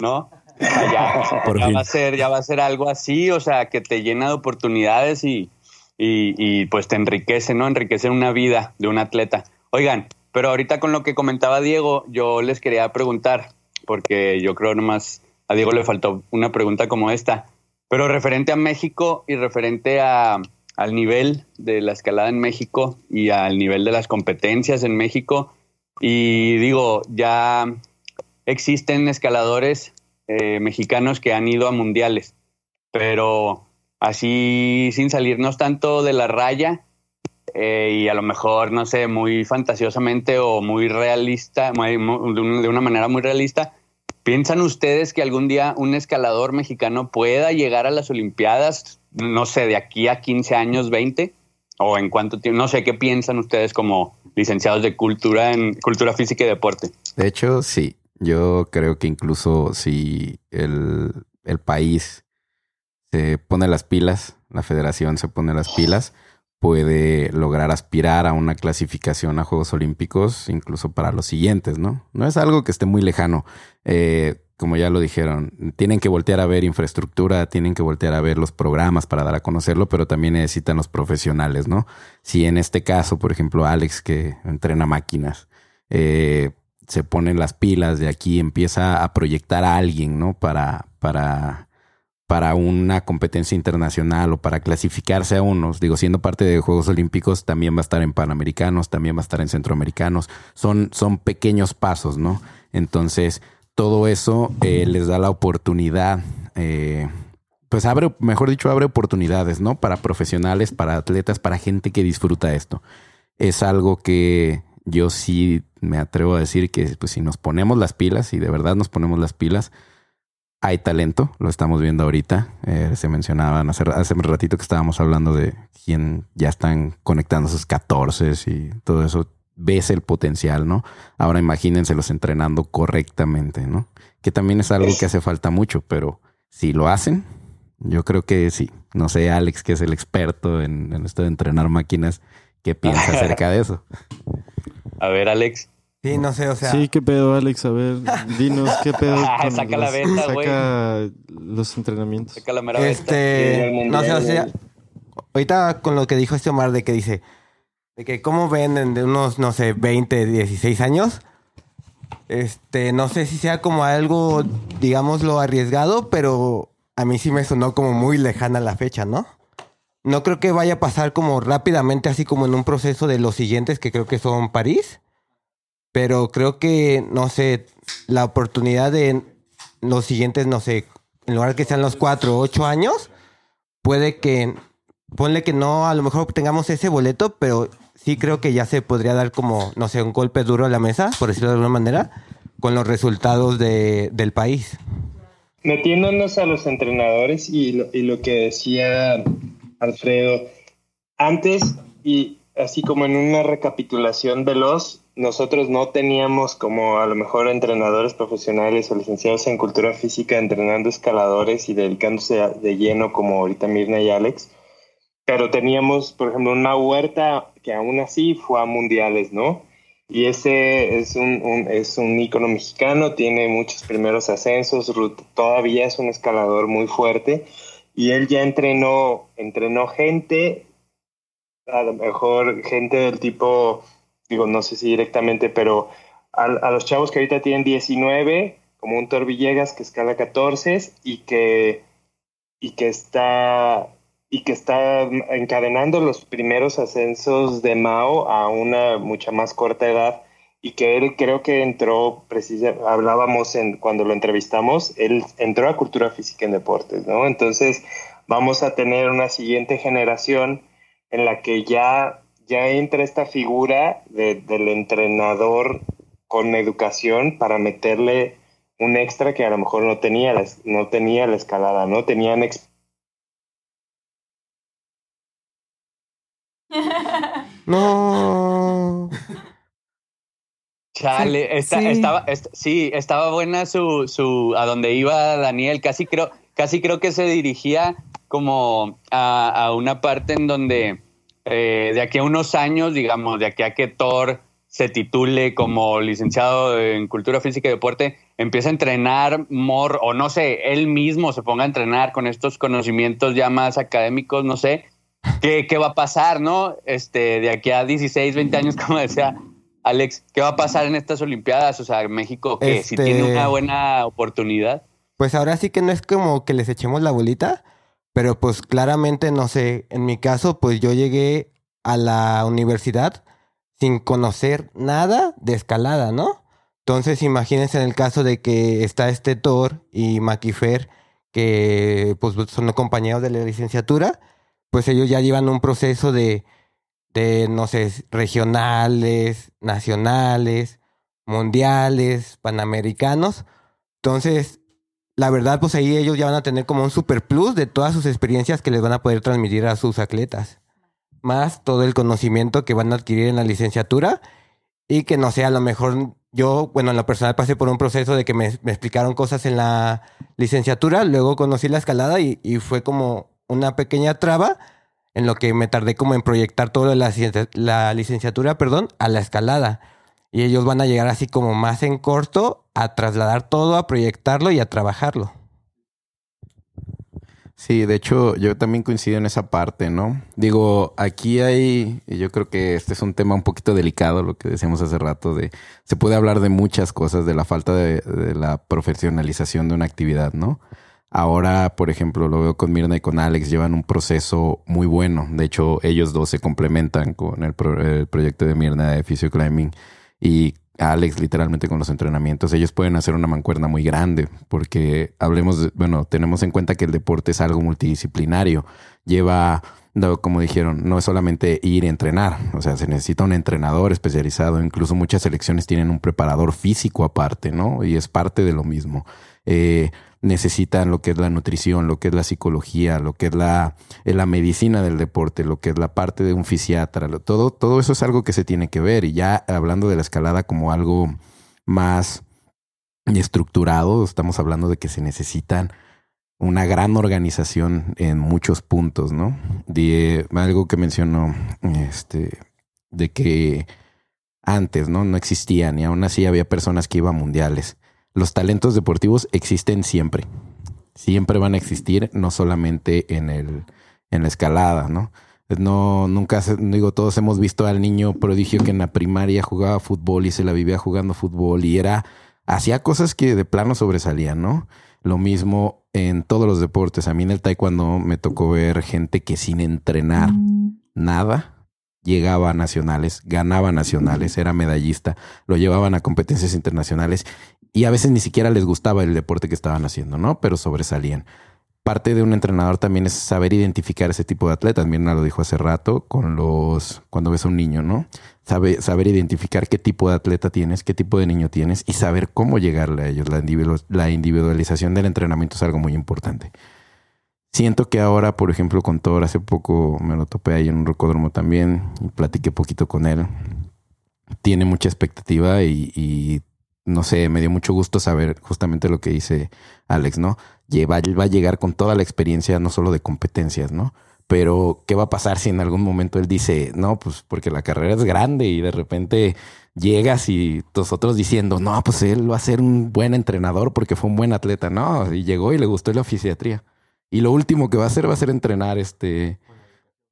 ¿no? ya, ya va a ser, ya va a ser algo así, o sea, que te llena de oportunidades y, y, y pues te enriquece, ¿no? Enriquece una vida de un atleta. Oigan, pero ahorita con lo que comentaba Diego, yo les quería preguntar, porque yo creo nomás a Diego le faltó una pregunta como esta. Pero referente a México y referente a, al nivel de la escalada en México y al nivel de las competencias en México, Y digo, ya existen escaladores eh, mexicanos que han ido a mundiales, pero así sin salirnos tanto de la raya eh, y a lo mejor, no sé, muy fantasiosamente o muy realista, de una manera muy realista, ¿piensan ustedes que algún día un escalador mexicano pueda llegar a las Olimpiadas, no sé, de aquí a 15 años, 20? ¿O en cuánto tiempo? No sé, ¿qué piensan ustedes como licenciados de cultura en cultura física y deporte? De hecho, sí. Yo creo que incluso si el, el país se pone las pilas, la federación se pone las pilas, puede lograr aspirar a una clasificación a Juegos Olímpicos, incluso para los siguientes, ¿no? No es algo que esté muy lejano. Eh, como ya lo dijeron, tienen que voltear a ver infraestructura, tienen que voltear a ver los programas para dar a conocerlo, pero también necesitan los profesionales, ¿no? Si en este caso, por ejemplo, Alex, que entrena máquinas, eh, se pone las pilas de aquí, empieza a proyectar a alguien, ¿no? Para, para, para una competencia internacional o para clasificarse a unos. Digo, siendo parte de Juegos Olímpicos, también va a estar en Panamericanos, también va a estar en Centroamericanos. Son, son pequeños pasos, ¿no? Entonces, todo eso eh, les da la oportunidad, eh, pues abre, mejor dicho, abre oportunidades, ¿no? Para profesionales, para atletas, para gente que disfruta esto. Es algo que yo sí me atrevo a decir que pues, si nos ponemos las pilas, y de verdad nos ponemos las pilas, hay talento, lo estamos viendo ahorita. Eh, se mencionaban hace, hace un ratito que estábamos hablando de quién ya están conectando sus 14 y todo eso. Ves el potencial, ¿no? Ahora imagínenselos entrenando correctamente, ¿no? Que también es algo que hace falta mucho, pero si lo hacen, yo creo que sí. No sé, Alex, que es el experto en, en esto de entrenar máquinas, ¿qué piensa acerca de eso? A ver, Alex. Sí, no sé, o sea. Sí, qué pedo, Alex. A ver, dinos, qué pedo. saca la venta, güey. Saca los entrenamientos. Saca la mera este, No sé, o sea. Ahorita con lo que dijo este Omar de que dice. De que cómo ven de unos, no sé, 20, 16 años. Este, no sé si sea como algo, digámoslo, arriesgado, pero a mí sí me sonó como muy lejana la fecha, ¿no? No creo que vaya a pasar como rápidamente, así como en un proceso de los siguientes, que creo que son París. Pero creo que, no sé, la oportunidad de los siguientes, no sé, en lugar de que sean los cuatro o ocho años, puede que, ponle que no, a lo mejor tengamos ese boleto, pero sí creo que ya se podría dar como, no sé, un golpe duro a la mesa, por decirlo de alguna manera, con los resultados de, del país. Metiéndonos a los entrenadores y lo, y lo que decía Alfredo, antes y así como en una recapitulación veloz, nosotros no teníamos como a lo mejor entrenadores profesionales o licenciados en cultura física entrenando escaladores y dedicándose de lleno como ahorita Mirna y Alex, pero teníamos, por ejemplo, una huerta que aún así fue a mundiales, ¿no? Y ese es un, es un ícono mexicano, tiene muchos primeros ascensos, todavía es un escalador muy fuerte y él ya entrenó, entrenó gente, a lo mejor gente del tipo, digo, no sé si directamente, pero a, a los chavos que ahorita tienen 19, como un Thor Villegas que escala 14 y que, y que está y que está encadenando los primeros ascensos de Mao a una mucha más corta edad y que él creo que entró, precisa, hablábamos en, cuando lo entrevistamos, él entró a cultura física en deportes, ¿no? Entonces vamos a tener una siguiente generación en la que ya, ya entra esta figura de, del entrenador con educación para meterle un extra que a lo mejor no tenía, no tenía la escalada, ¿no? Tenían no. Chale, esta, sí. estaba, sí, estaba buena su, su, a donde iba Daniel, casi creo, casi creo que se dirigía como a, a una parte en donde eh, de aquí a unos años, digamos, de aquí a que Thor se titule como licenciado en cultura física y deporte, empieza a entrenar more, o no sé, él mismo se ponga a entrenar con estos conocimientos ya más académicos, no sé, ¿qué, qué va a pasar, no? Este, de aquí a 16, 20 años, como decía Alex, ¿qué va a pasar en estas Olimpiadas? O sea, México, que este... si tiene una buena oportunidad. Pues ahora sí que no es como que les echemos la bolita, pero pues claramente, no sé, en mi caso, pues yo llegué a la universidad sin conocer nada de escalada, ¿no? Entonces, imagínense en el caso de que está este Thor y Maquifer, que pues son compañeros de la licenciatura, pues ellos ya llevan un proceso de, de no sé, regionales, nacionales, mundiales, panamericanos. Entonces, la verdad, pues ahí ellos ya van a tener como un super plus de todas sus experiencias que les van a poder transmitir a sus atletas. Más todo el conocimiento que van a adquirir en la licenciatura y que no sé, a lo mejor yo, bueno, en lo personal pasé por un proceso de que me, explicaron cosas en la licenciatura, luego conocí la escalada y, fue como una pequeña traba en lo que me tardé como en proyectar todo la, la licenciatura, perdón, a la escalada. Y ellos van a llegar así como más en corto a trasladar todo, a proyectarlo y a trabajarlo. Sí, de hecho, yo también coincido en esa parte, ¿no? Digo, aquí hay, yo creo que este es un tema un poquito delicado, lo que decíamos hace rato, de se puede hablar de muchas cosas, de la falta de, la profesionalización de una actividad, ¿no? Ahora, por ejemplo, lo veo con Mirna y con Alex, llevan un proceso muy bueno. De hecho, ellos dos se complementan con el, el proyecto de Mirna de Physio Climbing y Alex literalmente con los entrenamientos, ellos pueden hacer una mancuerna muy grande porque hablemos, de, bueno, tenemos en cuenta que el deporte es algo multidisciplinario, lleva, como dijeron, no es solamente ir y entrenar, o sea, se necesita un entrenador especializado, incluso muchas selecciones tienen un preparador físico aparte, ¿no? Y es parte de lo mismo. Eh, necesitan lo que es la nutrición, lo que es la psicología, lo que es la, eh, la medicina del deporte, lo que es la parte de un fisiatra, todo, todo eso es algo que se tiene que ver. Y ya hablando de la escalada como algo más estructurado, estamos hablando de que se necesitan una gran organización en muchos puntos, ¿no? De, algo que mencionó, este, de que antes, ¿no? No existían y aún así había personas que iban mundiales los talentos deportivos existen siempre. Siempre van a existir, no solamente en el, en la escalada, ¿no? No, nunca, digo, todos hemos visto al niño prodigio que en la primaria jugaba fútbol y se la vivía jugando fútbol y era, hacía cosas que de plano sobresalían, ¿no? Lo mismo en todos los deportes. A mí en el taekwondo me tocó ver gente que sin entrenar nada llegaba a nacionales, ganaba nacionales, era medallista, lo llevaban a competencias internacionales y a veces ni siquiera les gustaba el deporte que estaban haciendo, ¿no? Pero sobresalían. Parte de un entrenador también es saber identificar ese tipo de atletas. Mirna lo dijo hace rato con los cuando ves a un niño, ¿no? Sabe, saber identificar qué tipo de atleta tienes, qué tipo de niño tienes y saber cómo llegarle a ellos. La, la individualización del entrenamiento es algo muy importante. Siento que ahora, por ejemplo, con Thor, hace poco me lo topé ahí en un rocódromo también y platiqué poquito con él. Tiene mucha expectativa y no sé, me dio mucho gusto saber justamente lo que dice Alex, ¿no? Lleva, va a llegar con toda la experiencia, no solo de competencias, ¿no? Pero, ¿qué va a pasar si en algún momento él dice, no, pues porque la carrera es grande y de repente llegas y nosotros diciendo, no, pues él va a ser un buen entrenador porque fue un buen atleta, no, y llegó y le gustó la fisiatría. Y lo último que va a hacer va a ser entrenar este,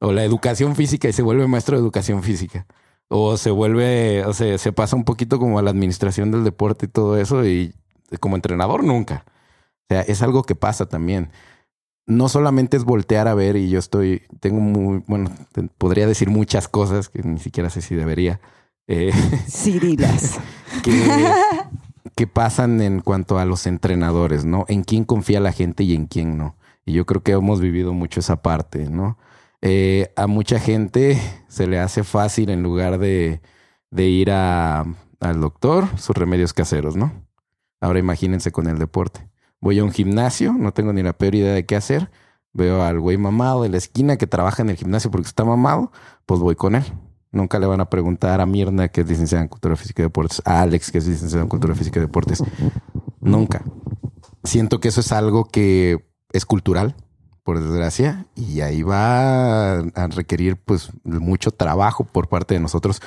o la educación física y se vuelve maestro de educación física o se vuelve, o sea, se pasa un poquito como a la administración del deporte y todo eso y como entrenador nunca. O sea, es algo que pasa también. No solamente es voltear a ver y yo estoy, tengo muy, bueno, podría decir muchas cosas que ni siquiera sé si debería. Eh, Cirilas. que, que pasan en cuanto a los entrenadores, ¿no? En quién confía la gente y en quién no. Y yo creo que hemos vivido mucho esa parte, ¿no? Eh, a mucha gente se le hace fácil en lugar de, ir al doctor, sus remedios caseros, ¿no? Ahora imagínense con el deporte. Voy a un gimnasio, no tengo ni la peor idea de qué hacer. Veo al güey mamado de la esquina que trabaja en el gimnasio porque está mamado, pues voy con él. Nunca le van a preguntar a Mirna, que es licenciada en Cultura Física y Deportes, a Alex, que es licenciado en Cultura Física y Deportes. Nunca. Siento que eso es algo que es cultural, por desgracia, y ahí va a requerir pues mucho trabajo por parte de nosotros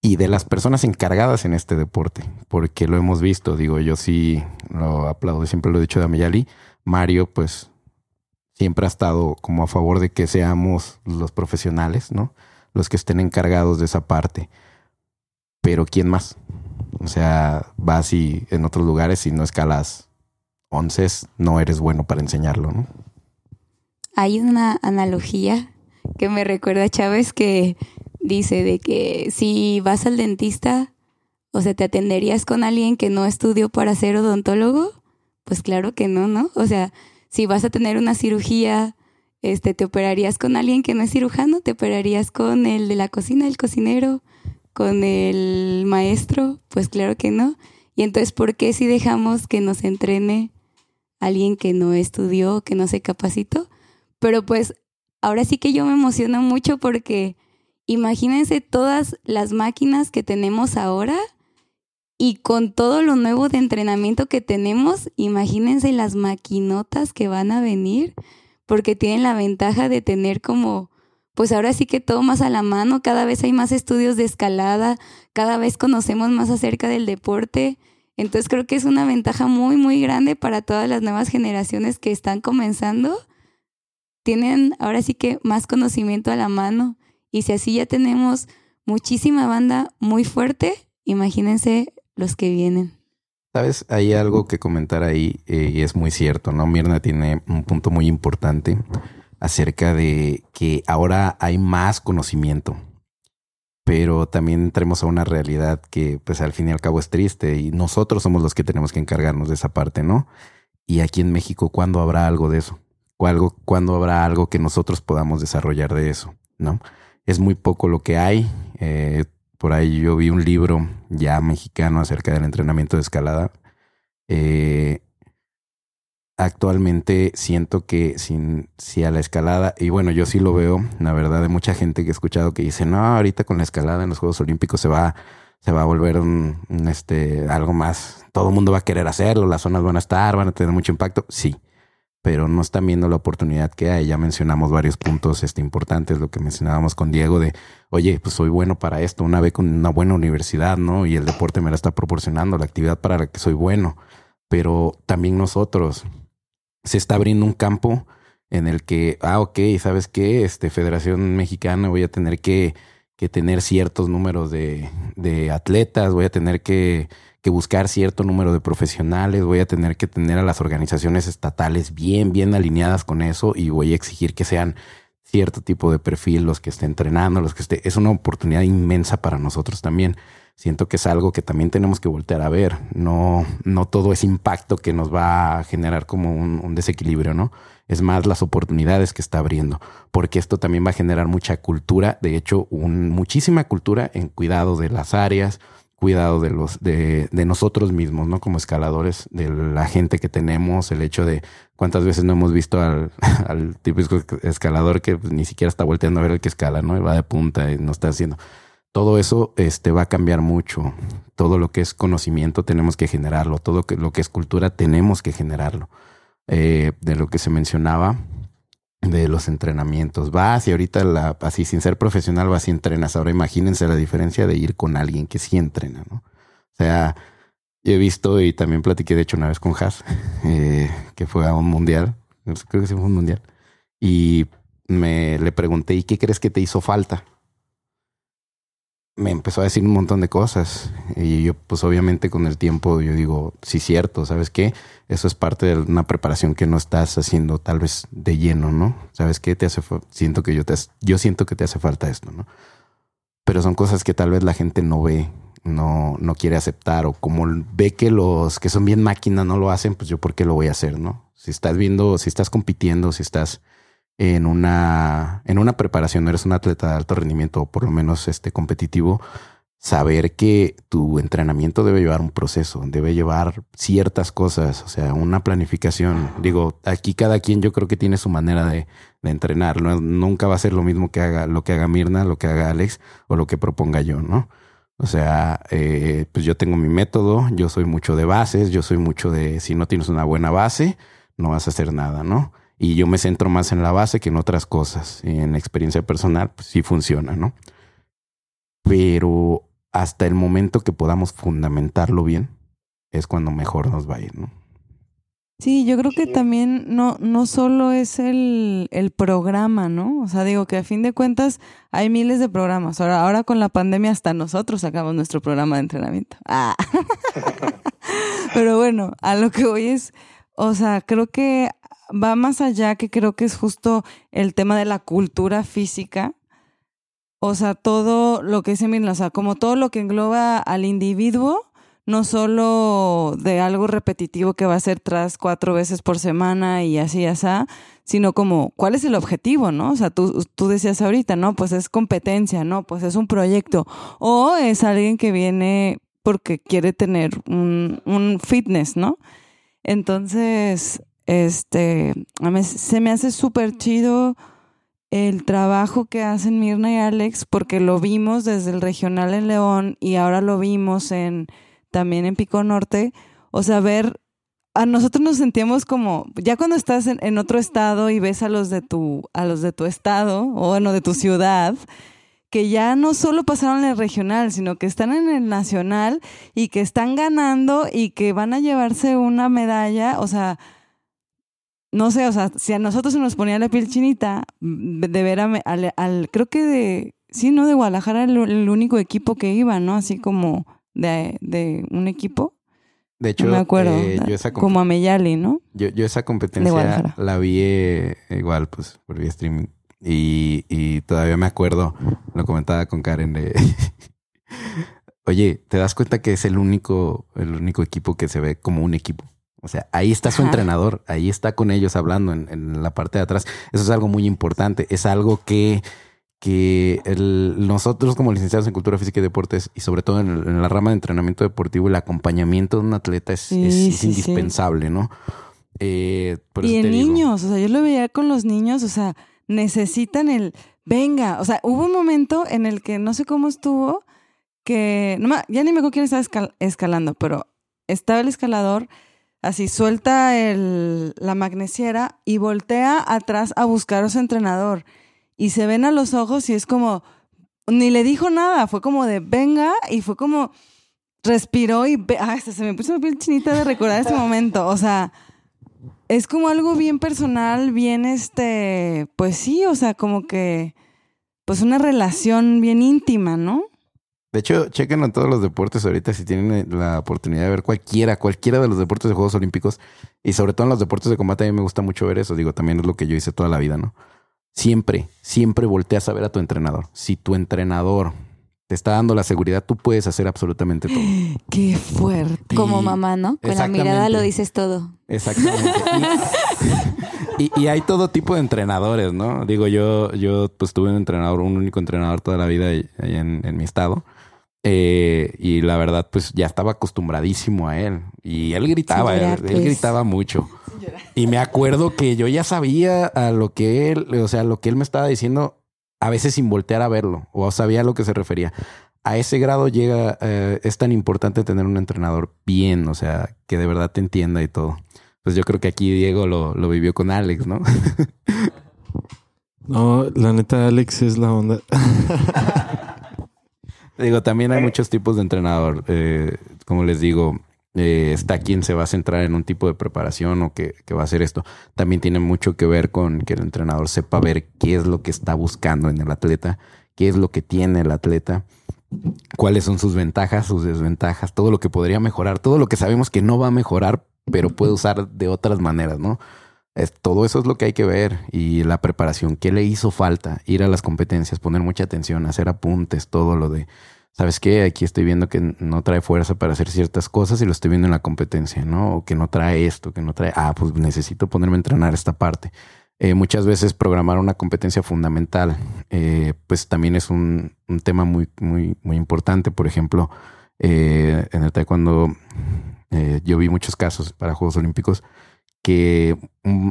y de las personas encargadas en este deporte, porque lo hemos visto, digo, yo sí lo aplaudo, siempre lo he dicho de Ameyali, Mario pues siempre ha estado como a favor de que seamos los profesionales, ¿no? Los que estén encargados de esa parte. Pero ¿quién más? O sea, vas y en otros lugares si no escalas once, no eres bueno para enseñarlo, ¿no? Hay una analogía que me recuerda a Chávez que dice de que si vas al dentista, o sea, ¿te atenderías con alguien que no estudió para ser odontólogo? Pues claro que no, ¿no? O sea, si vas a tener una cirugía, este, ¿te operarías con alguien que no es cirujano? ¿Te operarías con el de la cocina, el cocinero? ¿Con el maestro? Pues claro que no. Y entonces, ¿por qué si dejamos que nos entrene alguien que no estudió, que no se capacitó? Pero pues ahora sí que yo me emociono mucho porque imagínense todas las máquinas que tenemos ahora y con todo lo nuevo de entrenamiento que tenemos, imagínense las maquinotas que van a venir porque tienen la ventaja de tener como pues ahora sí que todo más a la mano, cada vez hay más estudios de escalada, cada vez conocemos más acerca del deporte. Entonces creo que es una ventaja muy, muy grande para todas las nuevas generaciones que están comenzando. Tienen ahora sí que más conocimiento a la mano. Y si así ya tenemos muchísima banda muy fuerte, imagínense los que vienen. Sabes, hay algo que comentar ahí eh, y es muy cierto, ¿no? Mirna tiene un punto muy importante acerca de que ahora hay más conocimiento, pero también entremos a una realidad que pues al fin y al cabo es triste y nosotros somos los que tenemos que encargarnos de esa parte, ¿no? Y aquí en México, ¿cuándo habrá algo de eso? ¿Cuándo, ¿cuándo habrá algo que nosotros podamos desarrollar de eso? ¿No? Es muy poco lo que hay. Eh, por ahí yo vi un libro ya mexicano acerca del entrenamiento de escalada. Eh, actualmente siento que sin, si a la escalada, y bueno, yo sí lo veo, la verdad, de mucha gente que he escuchado que dice, no, ahorita con la escalada en los Juegos Olímpicos se va, se va a volver este, algo más, todo el mundo va a querer hacerlo, las zonas van a estar, van a tener mucho impacto, sí, pero no están viendo la oportunidad que hay. Ya mencionamos varios puntos este, importantes, lo que mencionábamos con Diego de, oye, pues soy bueno para esto, una vez con una buena universidad, ¿no? Y el deporte me la está proporcionando, la actividad para la que soy bueno, pero también nosotros, se está abriendo un campo en el que, ah, ok, ¿sabes qué? Este, Federación Mexicana voy a tener que, que tener ciertos números de, de atletas, voy a tener que, que buscar cierto número de profesionales, voy a tener que tener a las organizaciones estatales bien, bien alineadas con eso y voy a exigir que sean cierto tipo de perfil los que estén entrenando, los que esté. Es una oportunidad inmensa para nosotros también siento que es algo que también tenemos que voltear a ver. No, no todo es impacto que nos va a generar como un, desequilibrio, ¿no? Es más las oportunidades que está abriendo, porque esto también va a generar mucha cultura, de hecho, un, muchísima cultura en cuidado de las áreas, cuidado de los de, de, nosotros mismos, ¿no? Como escaladores, de la gente que tenemos, el hecho de cuántas veces no hemos visto al, al típico escalador que pues, ni siquiera está volteando a ver el que escala, ¿no? Va de punta y no está haciendo todo eso este, va a cambiar mucho. Todo lo que es conocimiento tenemos que generarlo, todo lo que es cultura tenemos que generarlo. Eh, de lo que se mencionaba de los entrenamientos. Vas y ahorita la, así sin ser profesional vas y entrenas. Ahora imagínense la diferencia de ir con alguien que sí entrena, ¿no? O sea, yo he visto y también platiqué de hecho una vez con Haas, eh, que fue a un mundial, creo que sí fue un mundial, y me le pregunté, ¿y qué crees que te hizo falta? Me empezó a decir un montón de cosas. Y yo, pues obviamente con el tiempo, yo digo, sí, cierto, ¿sabes qué? Eso es parte de una preparación que no estás haciendo tal vez de lleno, ¿no? ¿Sabes qué? Te hace, siento que yo te, yo siento que te hace falta esto, ¿no? Pero son cosas que tal vez la gente no ve, no, no quiere aceptar, o como ve que los que son bien máquina no lo hacen, pues yo por qué lo voy a hacer, ¿no? Si estás viendo, si estás compitiendo, si estás en una, en una preparación, eres un atleta de alto rendimiento o por lo menos este competitivo, saber que tu entrenamiento debe llevar un proceso, debe llevar ciertas cosas, o sea, una planificación. Digo, aquí cada quien yo creo que tiene su manera de, de entrenar. nunca va a ser lo mismo que haga lo que haga Mirna, lo que haga Alex o lo que proponga yo, ¿no? O sea, eh, pues yo tengo mi método, yo soy mucho de bases, yo soy mucho de si no tienes una buena base, no vas a hacer nada, ¿no? Y yo me centro más en la base que en otras cosas. Y en experiencia personal, pues sí funciona, ¿no? Pero hasta el momento que podamos fundamentarlo bien, es cuando mejor nos va a ir, ¿no? Sí, yo creo que también no, no solo es el, el programa, ¿no? O sea, digo que a fin de cuentas hay miles de programas. Ahora, ahora con la pandemia hasta nosotros sacamos nuestro programa de entrenamiento. Ah. Pero bueno, a lo que voy es, o sea, creo que va más allá, que creo que es justo el tema de la cultura física. o sea, todo lo que dice Mirna, o sea, como todo lo que engloba al individuo, no solo de algo repetitivo que va a ser tras cuatro veces por semana y así, así, sino como cuál es el objetivo, ¿no? O sea, tú, tú decías ahorita, ¿no? Pues es competencia, ¿no? Pues es un proyecto. O es alguien que viene porque quiere tener un, un fitness, ¿no? Entonces, este, a mí se me hace súper chido el trabajo que hacen Mirna y Alex, porque lo vimos desde el regional en León y ahora lo vimos en también en Pico Norte. O sea, ver, a nosotros nos sentíamos como, ya cuando estás en, otro estado y ves a los de tu, a los de tu estado, o bueno, de tu ciudad, que ya no solo pasaron en el regional, sino que están en el nacional y que están ganando y que van a llevarse una medalla, o sea, no sé, o sea, si a nosotros se nos ponía la piel chinita de ver al, creo que de, sí, ¿no? De Guadalajara el, el, único equipo que iba, ¿no? Así como de, de un equipo. De hecho, me acuerdo, eh, yo esa como a Meyali, ¿no? Yo, yo esa competencia la vi eh, igual, pues, por vía streaming. Y, y todavía me acuerdo, lo comentaba con Karen de... Oye, ¿te das cuenta que es el único, el único equipo que se ve como un equipo? O sea, ahí está su entrenador, ahí está con ellos hablando en, la parte de atrás. Eso es algo muy importante, es algo que, que nosotros como licenciados en Cultura Física y Deportes y sobre todo en, la rama de entrenamiento deportivo, el acompañamiento de un atleta es, indispensable, ¿no? Eh, y en niños, o sea, yo lo veía con los niños, o sea, necesitan el, venga, o sea, hubo un momento en el que no sé cómo estuvo, que, no, ya ni me acuerdo quién estaba escalando, pero estaba el escalador Así suelta el, la magnesiera y voltea atrás a buscar a su entrenador. Y se ven a los ojos y es como, ni le dijo nada, fue como de venga y fue como respiró y ah, se me puso una piel chinita de recordar ese momento. O sea, es como algo bien personal, bien este, pues sí, o sea, como que, pues una relación bien íntima, ¿no? De hecho, chequen en todos los deportes ahorita si tienen eh, la oportunidad de ver cualquiera, cualquiera de los deportes de Juegos Olímpicos y sobre todo en los deportes de combate a mí me gusta mucho ver eso. Digo, también es lo que yo hice toda la vida, ¿no? Siempre, siempre volteas a ver a tu entrenador. Si tu entrenador te está dando la seguridad, tú puedes hacer absolutamente todo. Qué fuerte. Como mamá, ¿no? Con la mirada lo dices todo. Exactamente. y, hay todo tipo de entrenadores, ¿no? Digo, yo, yo pues tuve un entrenador, un único entrenador toda la vida ahí en mi estado. Eh, y la verdad, pues ya estaba acostumbradísimo a él. Y él gritaba, él, pues. gritaba mucho. Y me acuerdo que yo ya sabía a lo que él, o sea, lo que él me estaba diciendo, a veces sin voltear a verlo, o sabía a lo que se refería. A ese grado llega, eh, es tan importante tener un entrenador bien, o sea, que de verdad te entienda y todo. Pues yo creo que aquí Diego lo, lo vivió con Alex, ¿no? no, la neta, Alex es la onda. Digo, también hay muchos tipos de entrenador. Eh, como les digo, eh, está quien se va a centrar en un tipo de preparación o que, va a hacer esto. También tiene mucho que ver con que el entrenador sepa ver qué es lo que está buscando en el atleta, qué es lo que tiene el atleta, cuáles son sus ventajas, sus desventajas, todo lo que podría mejorar, todo lo que sabemos que no va a mejorar, pero puede usar de otras maneras, ¿no? Todo eso es lo que hay que ver y la preparación. ¿Qué le hizo falta? Ir a las competencias, poner mucha atención, hacer apuntes, todo lo de, ¿sabes qué? Aquí estoy viendo que no trae fuerza para hacer ciertas cosas y lo estoy viendo en la competencia, ¿no? O que no trae esto, que no trae, ah, pues necesito ponerme a entrenar esta parte. Eh, muchas veces programar una competencia fundamental, eh, pues también es un, tema muy, muy, muy importante. Por ejemplo, eh, en el taekwondo yo vi muchos casos para Juegos Olímpicos que mm,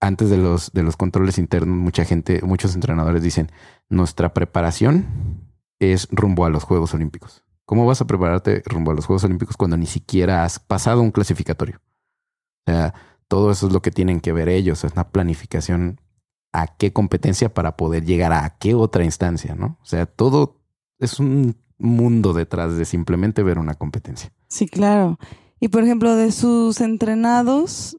antes de los, de los controles internos, mucha gente, muchos entrenadores dicen, nuestra preparación es rumbo a los Juegos Olímpicos. ¿Cómo vas a prepararte rumbo a los Juegos Olímpicos cuando ni siquiera has pasado un clasificatorio? O sea, todo eso es lo que tienen que ver ellos, es una planificación a qué competencia para poder llegar a qué otra instancia, ¿no? O sea, todo es un mundo detrás de simplemente ver una competencia. Sí, claro. Y por ejemplo, de sus entrenados,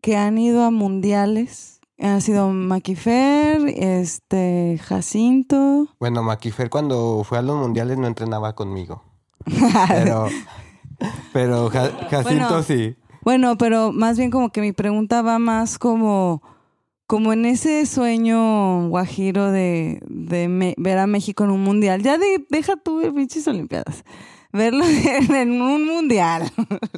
que han ido a mundiales. Ha sido Maquifer, este, Jacinto. Bueno, Maquifer cuando fue a los mundiales no entrenaba conmigo. pero, pero Jacinto sí. Bueno, pero más bien como que mi pregunta va más como como en ese sueño guajiro de, de me- ver a México en un mundial. Ya de- deja tú de pinches Olimpiadas. Verlos en, un mundial.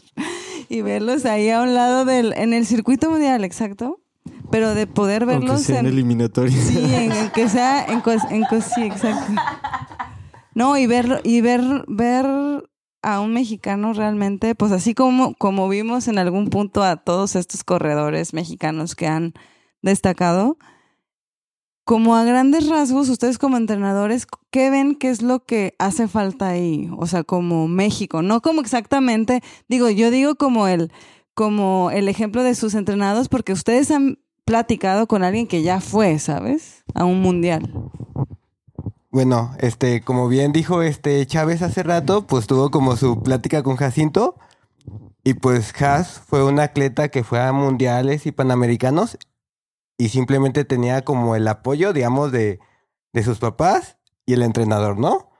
y verlos ahí a un lado del, en el circuito mundial, exacto. Pero de poder Aunque verlos sea en en. Sí, en, en que sea en, cos- en cos- sí, exacto. No, y ver y ver ver a un mexicano realmente, pues así como como vimos en algún punto a todos estos corredores mexicanos que han destacado, como a grandes rasgos, ustedes como entrenadores, ¿qué ven que es lo que hace falta ahí? O sea, como México, no como exactamente, digo, yo digo como el como el ejemplo de sus entrenados porque ustedes han platicado con alguien que ya fue, ¿sabes? A un mundial. Bueno, este, como bien dijo este Chávez hace rato, pues tuvo como su plática con Jacinto. Y pues Has fue un atleta que fue a mundiales y panamericanos y simplemente tenía como el apoyo, digamos, de, de sus papás y el entrenador, ¿no?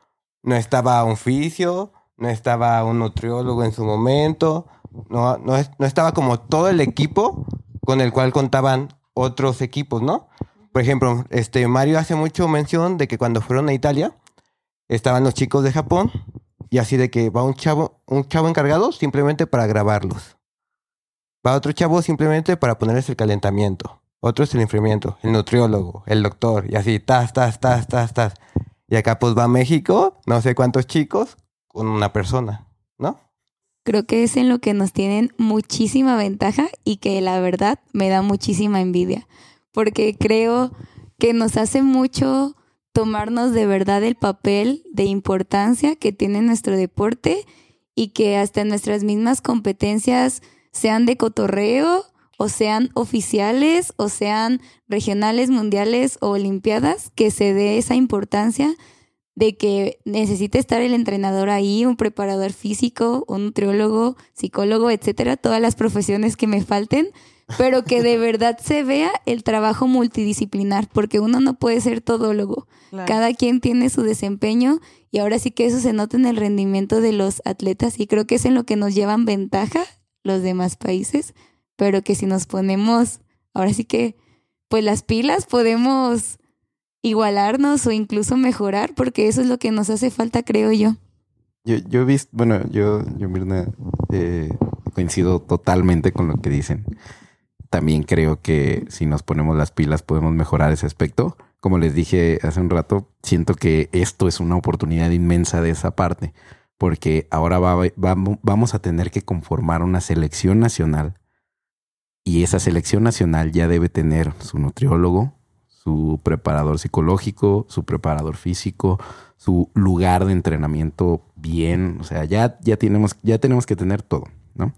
No estaba un fisio, no estaba un nutriólogo en su momento, no, no, no estaba como todo el equipo con el cual contaban otros equipos, ¿no? Por ejemplo, este Mario hace mucho mención de que cuando fueron a Italia estaban los chicos de Japón y así de que va un chavo, un chavo encargado simplemente para grabarlos. Va otro chavo simplemente para ponerles el calentamiento. Otro es el enfriamiento, el nutriólogo, el doctor y así, tas, tas, tas, tas, tas. Y acá pues va a México, no sé cuántos chicos, con una persona, ¿no? Creo que es en lo que nos tienen muchísima ventaja y que la verdad me da muchísima envidia, porque creo que nos hace mucho tomarnos de verdad el papel de importancia que tiene nuestro deporte y que hasta nuestras mismas competencias sean de cotorreo o sean oficiales o sean regionales, mundiales o olimpiadas, que se dé esa importancia de que necesita estar el entrenador ahí, un preparador físico, un nutriólogo, psicólogo, etcétera, todas las profesiones que me falten, pero que de verdad se vea el trabajo multidisciplinar, porque uno no puede ser todólogo. Cada quien tiene su desempeño y ahora sí que eso se nota en el rendimiento de los atletas y creo que es en lo que nos llevan ventaja los demás países, pero que si nos ponemos, ahora sí que, pues las pilas podemos igualarnos o incluso mejorar, porque eso es lo que nos hace falta, creo yo. Yo, yo he visto, bueno, yo, yo Mirna, eh, coincido totalmente con lo que dicen. También creo que si nos ponemos las pilas podemos mejorar ese aspecto. Como les dije hace un rato, siento que esto es una oportunidad inmensa de esa parte, porque ahora va, va- vamos a tener que conformar una selección nacional y esa selección nacional ya debe tener su nutriólogo, su preparador psicológico, su preparador físico, su lugar de entrenamiento bien. O sea, ya, ya, tenemos, ya tenemos que tener todo, ¿no?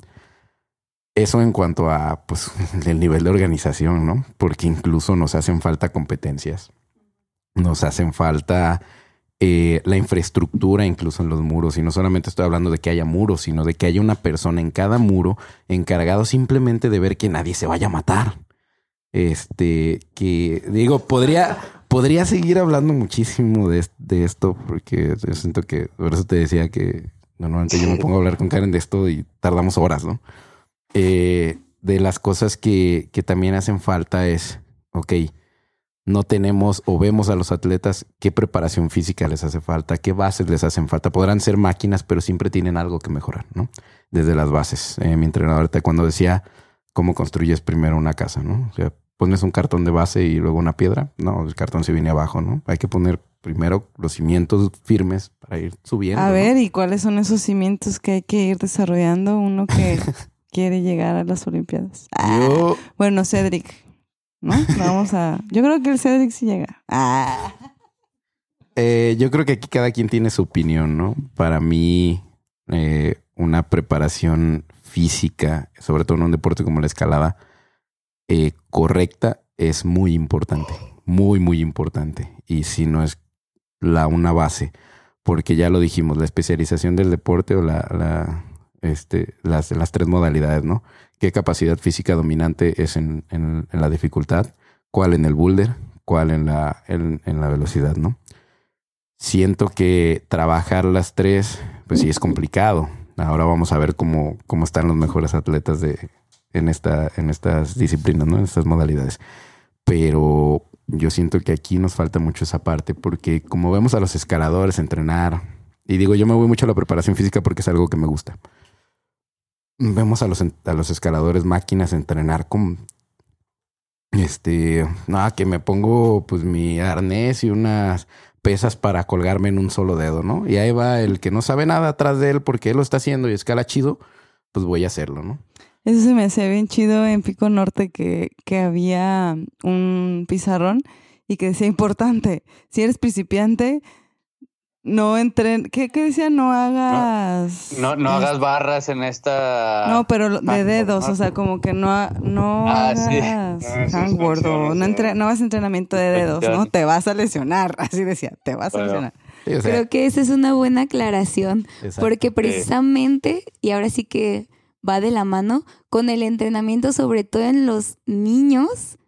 Eso en cuanto a pues, el nivel de organización, ¿no? Porque incluso nos hacen falta competencias. Nos hacen falta eh, la infraestructura incluso en los muros. Y no solamente estoy hablando de que haya muros, sino de que haya una persona en cada muro encargado simplemente de ver que nadie se vaya a matar. Este, que digo, podría, podría seguir hablando muchísimo de, de esto, porque yo siento que, por eso te decía que normalmente yo me pongo a hablar con Karen de esto y tardamos horas, ¿no? Eh, de las cosas que, que también hacen falta es, ok, no tenemos o vemos a los atletas qué preparación física les hace falta, qué bases les hacen falta. Podrán ser máquinas, pero siempre tienen algo que mejorar, ¿no? Desde las bases. Eh, mi entrenador cuando decía cómo construyes primero una casa, ¿no? O sea, pones un cartón de base y luego una piedra. No, el cartón se viene abajo, ¿no? Hay que poner primero los cimientos firmes para ir subiendo. A ¿no? ver, ¿y cuáles son esos cimientos que hay que ir desarrollando uno que quiere llegar a las Olimpiadas? Ah, Yo, bueno, Cedric, ¿no? Vamos a... Yo creo que el Cedric sí llega. Ah. Eh, yo creo que aquí cada quien tiene su opinión, ¿no? Para mí, eh, una preparación física, sobre todo en un deporte como la escalada, eh, correcta es muy importante, muy, muy importante. Y si no es la una base, porque ya lo dijimos, la especialización del deporte o la, la, este, las, las tres modalidades, ¿no? ¿Qué capacidad física dominante es en, en- en la dificultad? ¿Cuál en el boulder? ¿Cuál en la, en- en la velocidad, no? siento que trabajar las tres, pues sí es complicado. Ahora vamos a ver cómo, cómo están los mejores atletas de, en, esta, en estas disciplinas, ¿no? En estas modalidades. pero yo siento que aquí nos falta mucho esa parte porque como vemos a los escaladores entrenar, y digo, yo me voy mucho a la preparación física porque es algo que me gusta. Vemos a los, a los escaladores máquinas entrenar con este, nada, que me pongo pues mi arnés y unas pesas para colgarme en un solo dedo, ¿no? Y ahí va el que no sabe nada atrás de él porque él lo está haciendo y escala chido, pues voy a hacerlo, ¿no? Eso se me hacía bien chido en Pico Norte que, que había un pizarrón y que decía importante, si eres principiante, no entren, ¿qué, qué decía? No hagas... No, no hagas barras en esta... No, pero de dedos, o sea, como que no, ha- no Ah, hagas Ah, sí, o no, entre, no hagas entrenamiento de dedos, ¿no? Te vas a lesionar, así decía, te vas a lesionar. Sí, o sea, Creo que esa es una buena aclaración, exacto. porque precisamente, y ahora sí que va de la mano, con el entrenamiento, sobre todo en los niños,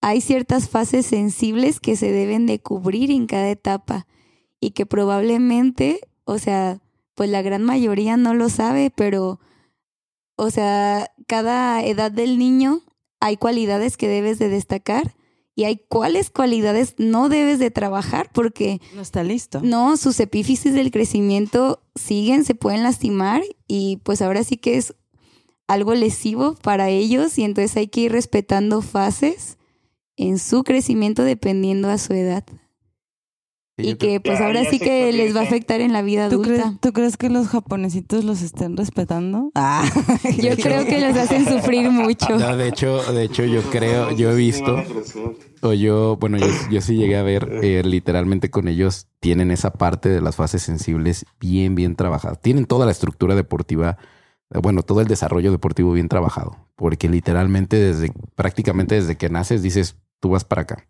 hay ciertas fases sensibles que se deben de cubrir en cada etapa y que probablemente, o sea, pues la gran mayoría no lo sabe, pero, o sea, cada edad del niño hay cualidades que debes de destacar y hay cuáles cualidades no debes de trabajar porque No está listo. no, sus epífisis del crecimiento siguen, se pueden lastimar y pues ahora sí que es algo lesivo para ellos y entonces hay que ir respetando fases en su crecimiento dependiendo a su edad. Y yo que pues ahora sí que les va a afectar en la vida ¿Tú crees, adulta. ¿Tú crees que los japonesitos los estén respetando? Ah, Yo creo que los hacen sufrir mucho. No, de hecho, de hecho, yo creo, yo he visto, o yo, bueno, yo, yo sí llegué a ver, eh, literalmente con ellos tienen esa parte de las fases sensibles bien, bien trabajadas. Tienen toda la estructura deportiva, eh, bueno, todo el desarrollo deportivo bien trabajado, porque literalmente desde, prácticamente desde que naces dices, tú vas para acá.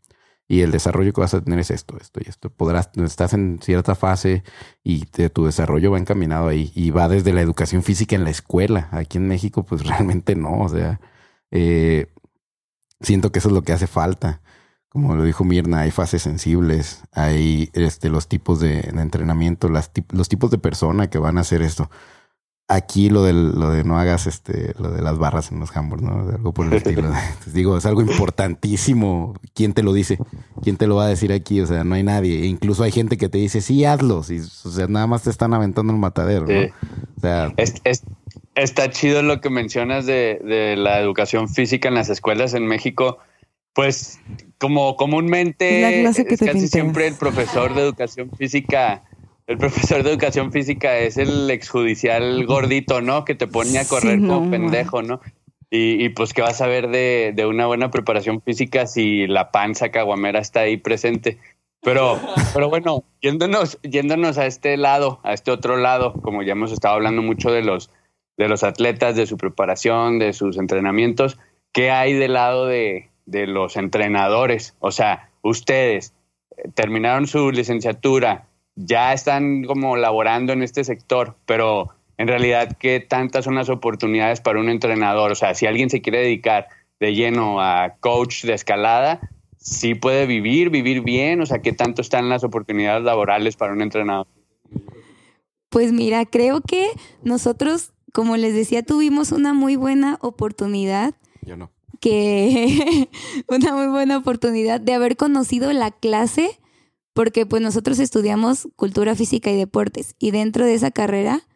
Y el desarrollo que vas a tener es esto, esto y esto. Podrás, estás en cierta fase y te- tu desarrollo va encaminado ahí. Y va desde la educación física en la escuela. Aquí en México, pues realmente no. O sea, eh, siento que eso es lo que hace falta. Como lo dijo Mirna, hay fases sensibles, hay este, los tipos de, entrenamiento, las los tipos de persona que van a hacer esto. Aquí lo, del, lo de no hagas este, lo de las barras en los hamburgers, ¿no? De algo por el estilo. Digo, es algo importantísimo. ¿Quién te lo dice? ¿Quién te lo va a decir aquí? O sea, no hay nadie. E incluso hay gente que te dice, sí, hazlo. Sí, o sea, nada más te están aventando el matadero, ¿no? Sí. O sea, Es- es- está chido lo que mencionas de, de la educación física en las escuelas en México. Pues como comúnmente Es la clase que es te casi pintas. siempre el profesor de educación física, el profesor de educación física es el exjudicial gordito, ¿no? Que te pone a Sí, correr no, como pendejo, ¿no? Y, y pues que vas a ver de, de una buena preparación física si la panza caguamera está ahí presente. Pero, pero bueno, yéndonos, yéndonos a este lado, a este otro lado, como ya hemos estado hablando mucho de los, de los atletas, de su preparación, de sus entrenamientos, ¿qué hay del lado de, de los entrenadores? O sea, ustedes eh, terminaron su licenciatura, ya están como laborando en este sector, pero en realidad, ¿qué tantas son las oportunidades para un entrenador? O sea, si alguien se quiere dedicar de lleno a coach de escalada, sí puede vivir, vivir bien, o sea, ¿qué tanto están las oportunidades laborales para un entrenador? Pues mira, creo que nosotros, como les decía, tuvimos una muy buena oportunidad yo no. que una muy buena oportunidad de haber conocido la clase porque pues nosotros estudiamos cultura física y deportes y dentro de esa carrera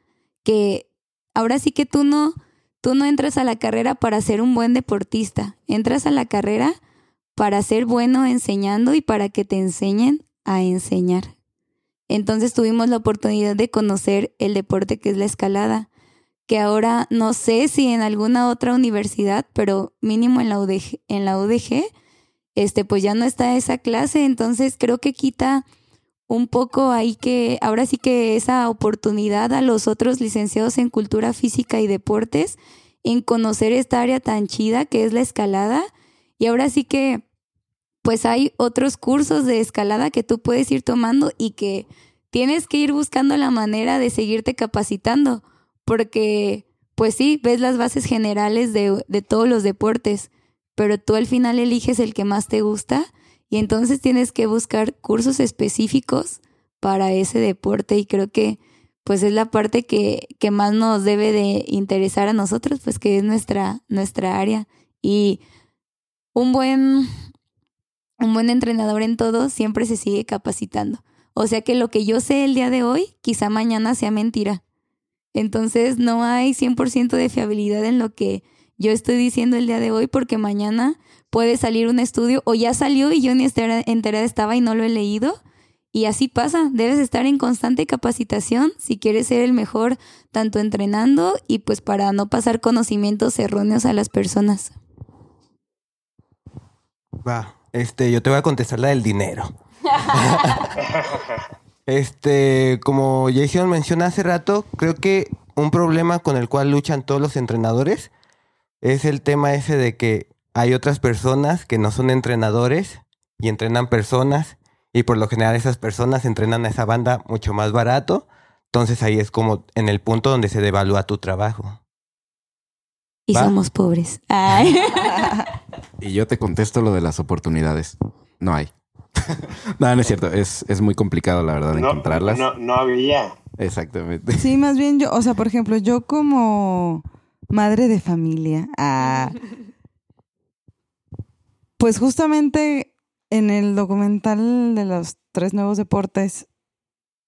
que ahora sí que tú no tú no entras a la carrera para ser un buen deportista, entras a la carrera para ser bueno enseñando y para que te enseñen a enseñar. Entonces tuvimos la oportunidad de conocer el deporte que es la escalada, que ahora no sé si en alguna otra universidad, pero mínimo en la UDG, en la UDG este, pues ya no está esa clase, entonces creo que quita un poco ahí que ahora sí que esa oportunidad a los otros licenciados en cultura física y deportes en conocer esta área tan chida que es la escalada. Y ahora sí que pues hay otros cursos de escalada que tú puedes ir tomando y que tienes que ir buscando la manera de seguirte capacitando porque pues sí, ves las bases generales de, de todos los deportes, pero tú al final eliges el que más te gusta y entonces tienes que buscar cursos específicos para ese deporte y creo que pues es la parte que, que más nos debe de interesar a nosotros, pues que es nuestra, nuestra área. Y un buen, un buen entrenador en todo siempre se sigue capacitando. O sea que lo que yo sé el día de hoy, quizá mañana sea mentira. Entonces no hay 100% de fiabilidad en lo que yo estoy diciendo el día de hoy porque mañana puede salir un estudio o ya salió y yo ni enterada estaba y no lo he leído. Y así pasa, debes estar en constante capacitación si quieres ser el mejor tanto entrenando y pues para no pasar conocimientos erróneos a las personas. Va, este, yo te voy a contestar la del dinero. este, como Jason mencionó hace rato, creo que un problema con el cual luchan todos los entrenadores es el tema ese de que hay otras personas que no son entrenadores y entrenan personas y por lo general esas personas entrenan a esa banda mucho más barato. Entonces ahí es como en el punto donde se devalúa tu trabajo. Y somos pobres. y yo te contesto lo de las oportunidades. No hay. no, no es cierto. Es, es muy complicado, la verdad, encontrarlas. No, no había. Exactamente. Sí, más bien yo, o sea, por ejemplo, yo como madre de familia, ah, pues justamente en el documental de los tres nuevos deportes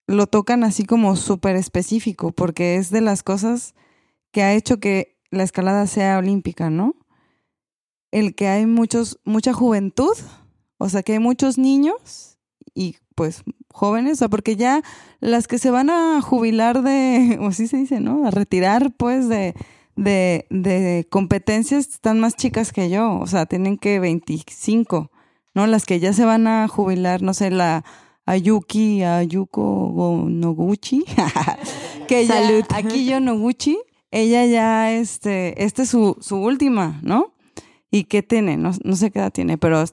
lo tocan así como súper específico, porque es de las cosas que ha hecho que la escalada sea olímpica, ¿no? El que hay muchos, mucha juventud, o sea, que hay muchos niños y pues jóvenes, o sea, porque ya las que se van a jubilar de, o así se dice, ¿no? A retirar pues de, de, de competencias están más chicas que yo, o sea, tienen que 25, ¿no? Las que ya se van a jubilar, no sé, la Ayuki, Ayuko Noguchi, que ya, aquí yo Noguchi, ella ya, este, esta es su, su última, ¿no? ¿Y qué tiene? No, no sé qué edad tiene, pero...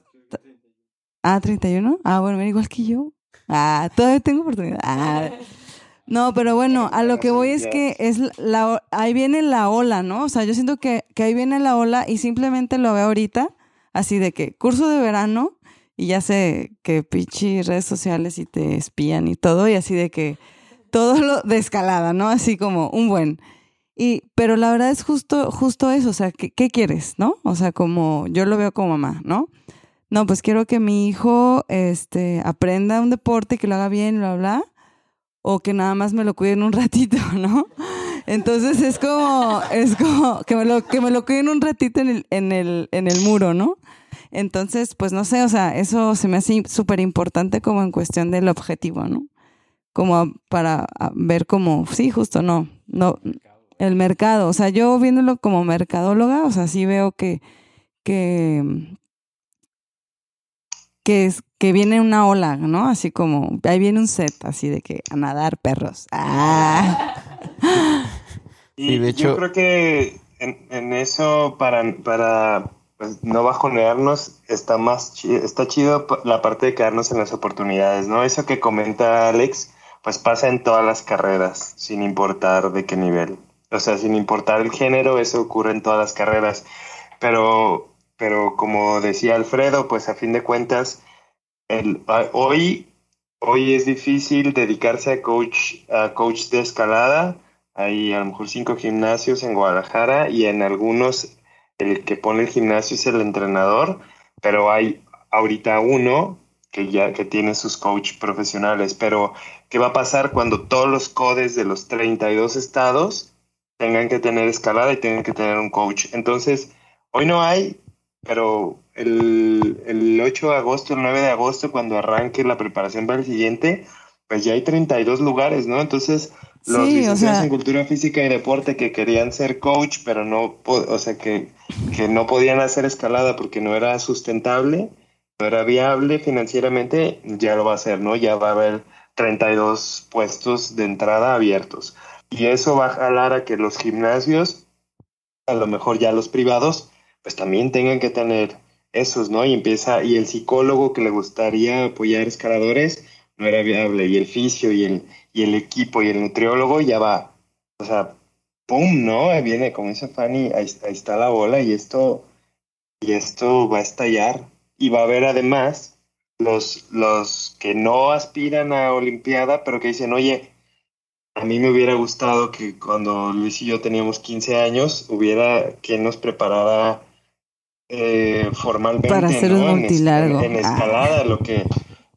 Ah, 31. Ah, bueno, igual que yo. Ah, todavía tengo oportunidad. Ah. No, pero bueno, a lo que voy es que es la, ahí viene la ola, ¿no? O sea, yo siento que, que ahí viene la ola y simplemente lo veo ahorita, así de que curso de verano y ya sé que pichi redes sociales y te espían y todo, y así de que todo lo de escalada, ¿no? Así como un buen. Y, pero la verdad es justo, justo eso, o sea, ¿qué, ¿qué quieres, no? O sea, como yo lo veo como mamá, ¿no? No, pues quiero que mi hijo este, aprenda un deporte, que lo haga bien, bla, bla o que nada más me lo cuiden un ratito, ¿no? Entonces es como, es como que me lo, que me lo cuiden un ratito en el, en el, en el muro, ¿no? Entonces, pues no sé, o sea, eso se me hace súper importante como en cuestión del objetivo, ¿no? Como para ver como, sí, justo, no, no, el mercado, o sea, yo viéndolo como mercadóloga, o sea, sí veo que, que, que, es, que viene una ola, ¿no? Así como, ahí viene un set, así de que a nadar perros. Ah. Y, de hecho, yo creo que en, eso, para, para pues, no bajonearnos, está más chido, está chido la parte de quedarnos en las oportunidades, ¿no? Eso que comenta Alex, pues pasa en todas las carreras, sin importar de qué nivel. O sea, sin importar el género, eso ocurre en todas las carreras. Pero pero como decía Alfredo, pues a fin de cuentas, el, hoy, hoy es difícil dedicarse a coach, a coach de escalada. Hay a lo mejor cinco gimnasios en Guadalajara y en algunos el que pone el gimnasio es el entrenador, pero hay ahorita uno que ya que tiene sus coach profesionales. Pero, ¿qué va a pasar cuando todos los codes de los 32 estados tengan que tener escalada y tengan que tener un coach? Entonces, hoy no hay, pero el, el 8 de agosto, el 9 de agosto, cuando arranque la preparación para el siguiente, pues ya hay 32 lugares, ¿no? Entonces, los licenciados en cultura física y deporte que querían ser coach, pero no, o sea, que, que no podían hacer escalada porque no era sustentable, no era viable financieramente, ya lo va a hacer, ¿no? Ya va a haber 32 puestos de entrada abiertos. Y eso va a jalar a que los gimnasios, a lo mejor ya los privados, pues también tengan que tener esos, ¿no? Y empieza, y el psicólogo que le gustaría apoyar escaladores no era viable, y el fisio y el, y el equipo y el nutriólogo ya va, o sea, ¡pum! ¿no? Viene, como dice Fanny, ahí, está la bola y esto, y esto va a estallar. Y va a haber además los, los que no aspiran a Olimpiada, pero que dicen, oye, a mí me hubiera gustado que cuando Luis y yo teníamos 15 años, hubiera quien nos preparara eh, formalmente. Para hacer un. En Ah. escalada, lo que,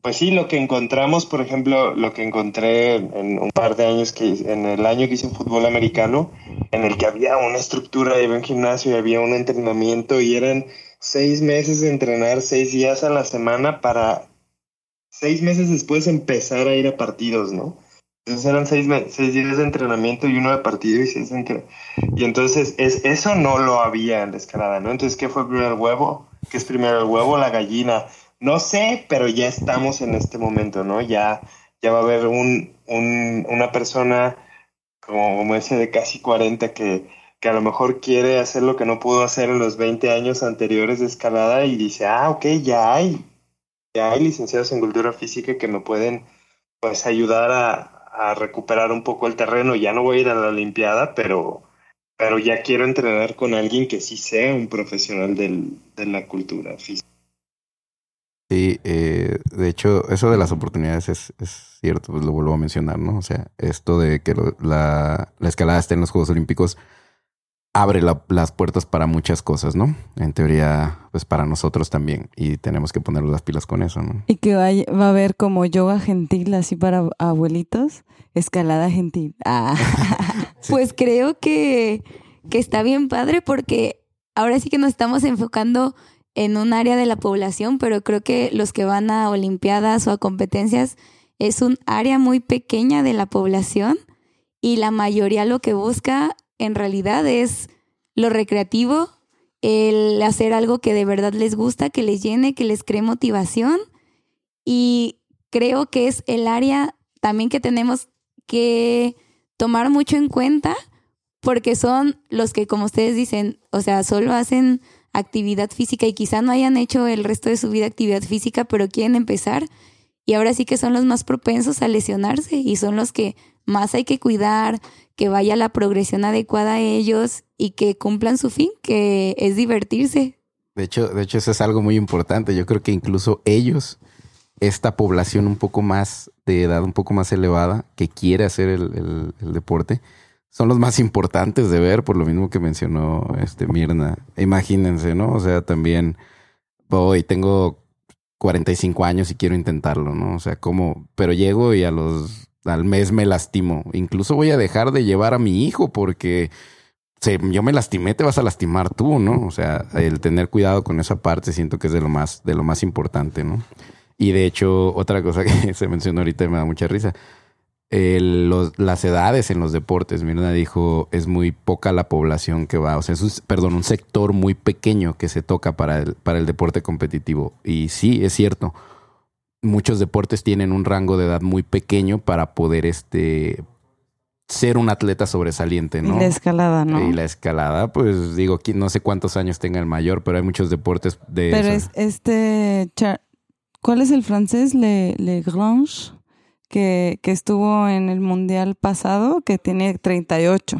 pues sí, lo que encontramos, por ejemplo, lo que encontré en un par de años que en el año que hice fútbol americano, en el que había una estructura, había un gimnasio y había un entrenamiento y eran seis meses de entrenar seis días a la semana para seis meses después empezar a ir a partidos, ¿no? Entonces eran seis, seis días de entrenamiento y uno de partido y seis de entre- Y entonces es, eso no lo había en la escalada, ¿no? Entonces, ¿qué fue primero el huevo? ¿Qué es primero el huevo la gallina? No sé, pero ya estamos en este momento, ¿no? Ya, ya va a haber un, un- una persona como, como ese de casi 40 que, que a lo mejor quiere hacer lo que no pudo hacer en los 20 años anteriores de escalada y dice, ah, ok, ya hay, ya hay licenciados en cultura física que me pueden pues ayudar a, a recuperar un poco el terreno. Ya no voy a ir a la Olimpiada, pero, pero ya quiero entrenar con alguien que sí sea un profesional del, de la cultura física. Sí, eh, de hecho, eso de las oportunidades es, es cierto, pues lo vuelvo a mencionar, ¿no? O sea, esto de que la, la escalada esté en los Juegos Olímpicos abre la- las puertas para muchas cosas, ¿no? En teoría, pues para nosotros también, y tenemos que poner las pilas con eso, ¿no? Y que vaya- va a haber como yoga gentil así para abuelitos, escalada gentil. Ah. Pues creo que, que está bien padre porque ahora sí que nos estamos enfocando en un área de la población, pero creo que los que van a Olimpiadas o a competencias es un área muy pequeña de la población y la mayoría lo que busca en realidad es lo recreativo, el hacer algo que de verdad les gusta, que les llene, que les cree motivación. Y creo que es el área también que tenemos que tomar mucho en cuenta porque son los que, como ustedes dicen, o sea, solo hacen actividad física y quizá no hayan hecho el resto de su vida actividad física, pero quieren empezar. Y ahora sí que son los más propensos a lesionarse y son los que más hay que cuidar, que vaya la progresión adecuada a ellos y que cumplan su fin, que es divertirse. De hecho, de hecho, eso es algo muy importante. Yo creo que incluso ellos, esta población un poco más de edad, un poco más elevada, que quiere hacer el, deporte, son los más importantes de ver, por lo mismo que mencionó este Mirna. Imagínense, ¿no? O sea, también voy, tengo 45 años y quiero intentarlo, ¿no? O sea, como, pero llego y a los al mes me lastimo. Incluso voy a dejar de llevar a mi hijo porque yo me lastimé, te vas a lastimar tú, ¿no? O sea, el tener cuidado con esa parte siento que es de lo más, de lo más importante, ¿no? Y de hecho, otra cosa que se mencionó ahorita y me da mucha risa. los- las edades en los deportes, Mirna dijo, es muy poca la población que va, o sea, es un, perdón, un sector muy pequeño que se toca para el, para el deporte competitivo. Y sí, es cierto, muchos deportes tienen un rango de edad muy pequeño para poder este, ser un atleta sobresaliente, ¿no? Y la escalada, ¿no? Y la escalada, pues digo, no sé cuántos años tenga el mayor, pero hay muchos deportes de... Pero es este. ¿Cuál es el francés? Le, Le Grange, que, que estuvo en el mundial pasado, que tiene 38.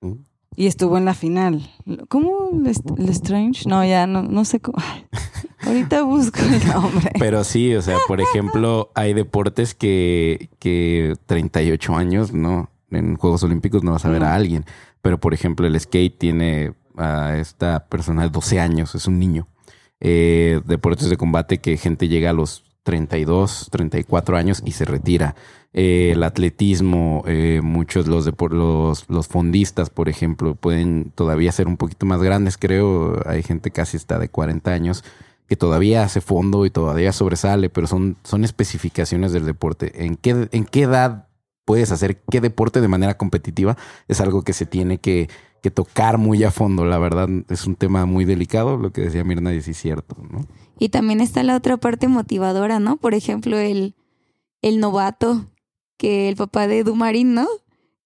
Mm. Y estuvo en la final. ¿Cómo? ¿Le, Strange? No, ya no, no sé cómo. Ahorita busco el nombre. Pero sí, o sea, por ejemplo, hay deportes que, que 38 años, ¿no? En Juegos Olímpicos no vas a ver a alguien. Pero, por ejemplo, el skate tiene a esta persona de 12 años, es un niño. Eh, deportes de combate que gente llega a los 32, 34 años y se retira. Eh, el atletismo, eh, muchos los, los los fondistas, por ejemplo, pueden todavía ser un poquito más grandes, creo. Hay gente casi hasta de 40 años que todavía hace fondo y todavía sobresale, pero son, son especificaciones del deporte. ¿En qué, ¿En qué edad puedes hacer qué deporte de manera competitiva? Es algo que se tiene que, que tocar muy a fondo. La verdad, es un tema muy delicado, lo que decía Mirna, y es cierto, ¿no? Y también está la otra parte motivadora, ¿no? Por ejemplo, el, el novato, que el papá de Dumarín, ¿no?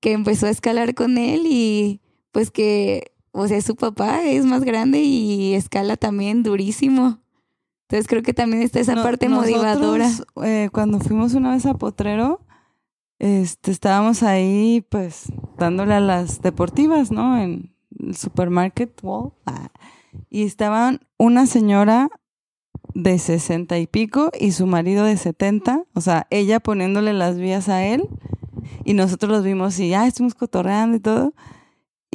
Que empezó a escalar con él y pues que, o sea, su papá es más grande y escala también durísimo. Entonces creo que también está esa No- parte nosotros, motivadora. eh, cuando fuimos una vez a Potrero, este, estábamos ahí, pues, dándole a las deportivas, ¿no? En el supermarket wall. Ah. Y estaban una señora de sesenta y pico y su marido de setenta, o sea, ella poniéndole las vías a él y nosotros los vimos y ya estuvimos cotorreando y todo.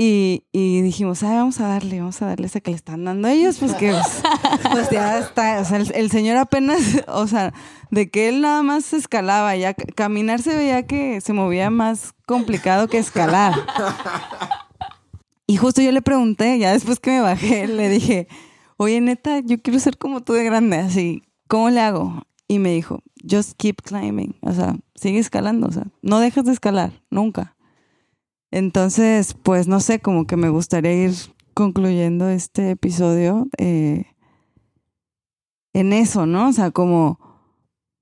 Y, y dijimos, ah, vamos a darle, vamos a darle ese que le están dando a ellos, pues que pues, pues ya está, o sea, el, señor apenas, o sea, de que él nada más escalaba, ya caminar se veía que se movía más complicado que escalar. Y justo yo le pregunté, ya después que me bajé, le dije, oye, neta, yo quiero ser como tú de grande, así, ¿cómo le hago? Y me dijo, just keep climbing, o sea, sigue escalando, o sea, no dejas de escalar, nunca. Entonces, pues no sé, como que me gustaría ir concluyendo este episodio eh, en eso, ¿no? O sea, como,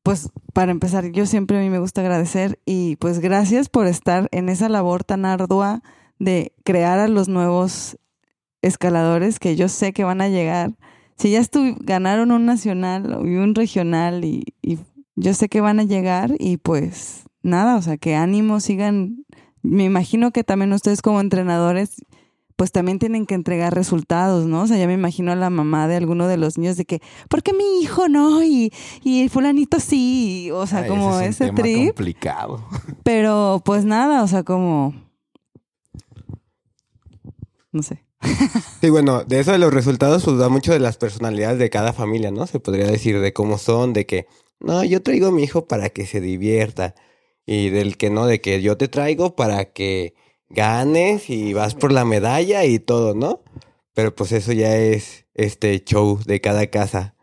pues para empezar, yo siempre a mí me gusta agradecer y pues gracias por estar en esa labor tan ardua de crear a los nuevos escaladores que yo sé que van a llegar. Si ya ganaron un nacional y un regional y, y yo sé que van a llegar y pues nada, o sea, que ánimo, sigan. Me imagino que también ustedes como entrenadores pues también tienen que entregar resultados, ¿no? O sea, ya me imagino a la mamá de alguno de los niños de que, ¿por qué mi hijo no? Y, y el fulanito sí, o sea, Ay, como ese es un ese tema trip. complicado. Pero pues nada, o sea, como... No sé. Sí, bueno, de eso de los resultados, pues da mucho de las personalidades de cada familia, ¿no? Se podría decir de cómo son, de que, no, yo traigo a mi hijo para que se divierta. Y del que no, de que yo te traigo para que ganes y vas por la medalla y todo, ¿no? Pero pues eso ya es este show de cada casa.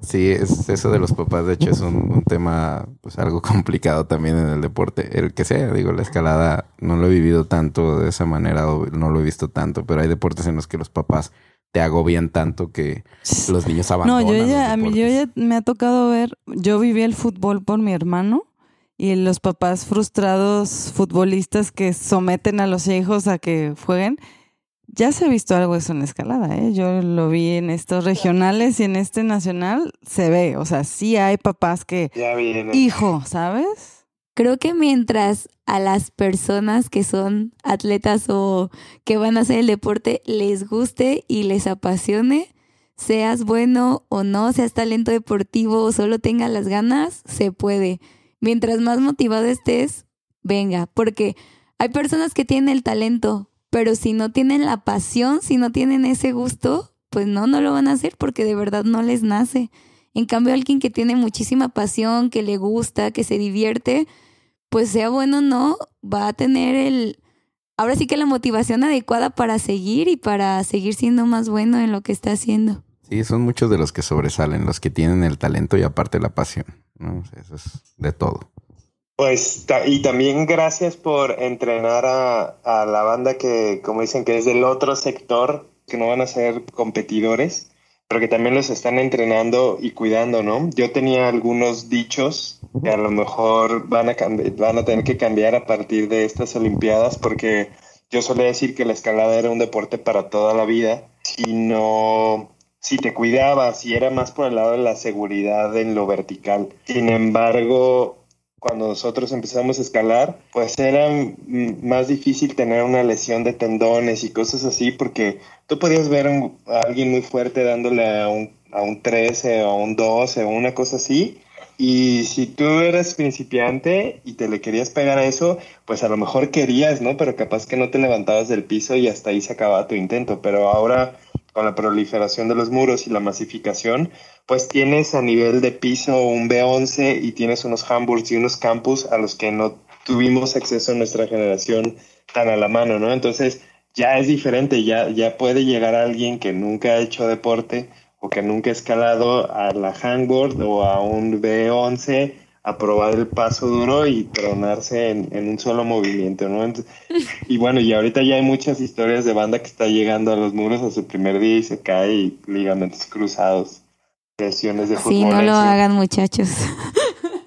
Sí, es eso de los papás, de hecho, es un, un tema pues algo complicado también en el deporte. El que sea, digo, la escalada no lo he vivido tanto de esa manera o no lo he visto tanto, pero hay deportes en los que los papás te agobian tanto que los niños No, abandonan. yo los ya, a mí yo ya me ha tocado ver, yo viví el fútbol por mi hermano y los papás frustrados futbolistas que someten a los hijos a que jueguen. Ya se ha visto algo eso en la escalada, ¿eh? Yo lo vi en estos regionales y en este nacional, se ve, o sea, sí hay papás que, Ya viene. hijo, ¿sabes? Creo que mientras a las personas que son atletas o que van a hacer el deporte les guste y les apasione, seas bueno o no, seas talento deportivo o solo tengas las ganas, se puede. Mientras más motivado estés, venga, porque hay personas que tienen el talento, pero si no tienen la pasión, si no tienen ese gusto, pues no, no lo van a hacer porque de verdad no les nace. En cambio, alguien que tiene muchísima pasión, que le gusta, que se divierte, pues sea bueno o no, va a tener el, ahora sí que la motivación adecuada para seguir y para seguir siendo más bueno en lo que está haciendo. Sí, son muchos de los que sobresalen, los que tienen el talento y aparte la pasión. ¿No? Eso es de todo. Pues, y también gracias por entrenar a, a la banda que, como dicen, que es del otro sector, que no van a ser competidores, pero que también los están entrenando y cuidando, ¿no? Yo tenía algunos dichos que a lo mejor van a, van a tener que cambiar a partir de estas Olimpiadas, porque yo solía decir que la escalada era un deporte para toda la vida, si no, si te cuidabas, si era más por el lado de la seguridad en lo vertical. Sin embargo, cuando nosotros empezamos a escalar, pues era más difícil tener una lesión de tendones y cosas así, porque tú podías ver a alguien muy fuerte dándole a un, a un 13 o a un 12 o una cosa así. Y si tú eras principiante y te le querías pegar a eso, pues a lo mejor querías, ¿no? Pero capaz que no te levantabas del piso y hasta ahí se acababa tu intento. Pero ahora, con la proliferación de los muros y la masificación, pues tienes a nivel de piso un B11 y tienes unos Hamburgs y unos campus a los que no tuvimos acceso en nuestra generación tan a la mano, ¿no? Entonces ya es diferente, ya, ya puede llegar alguien que nunca ha hecho deporte o que nunca ha escalado a la hangboard o a un B11 a probar el paso duro y tronarse en, en un solo movimiento, ¿no? Entonces, y bueno, y ahorita ya hay muchas historias de banda que está llegando a los muros a su primer día y se cae y ligamentos cruzados, lesiones de fútbol. Sí, no lo su- hagan muchachos.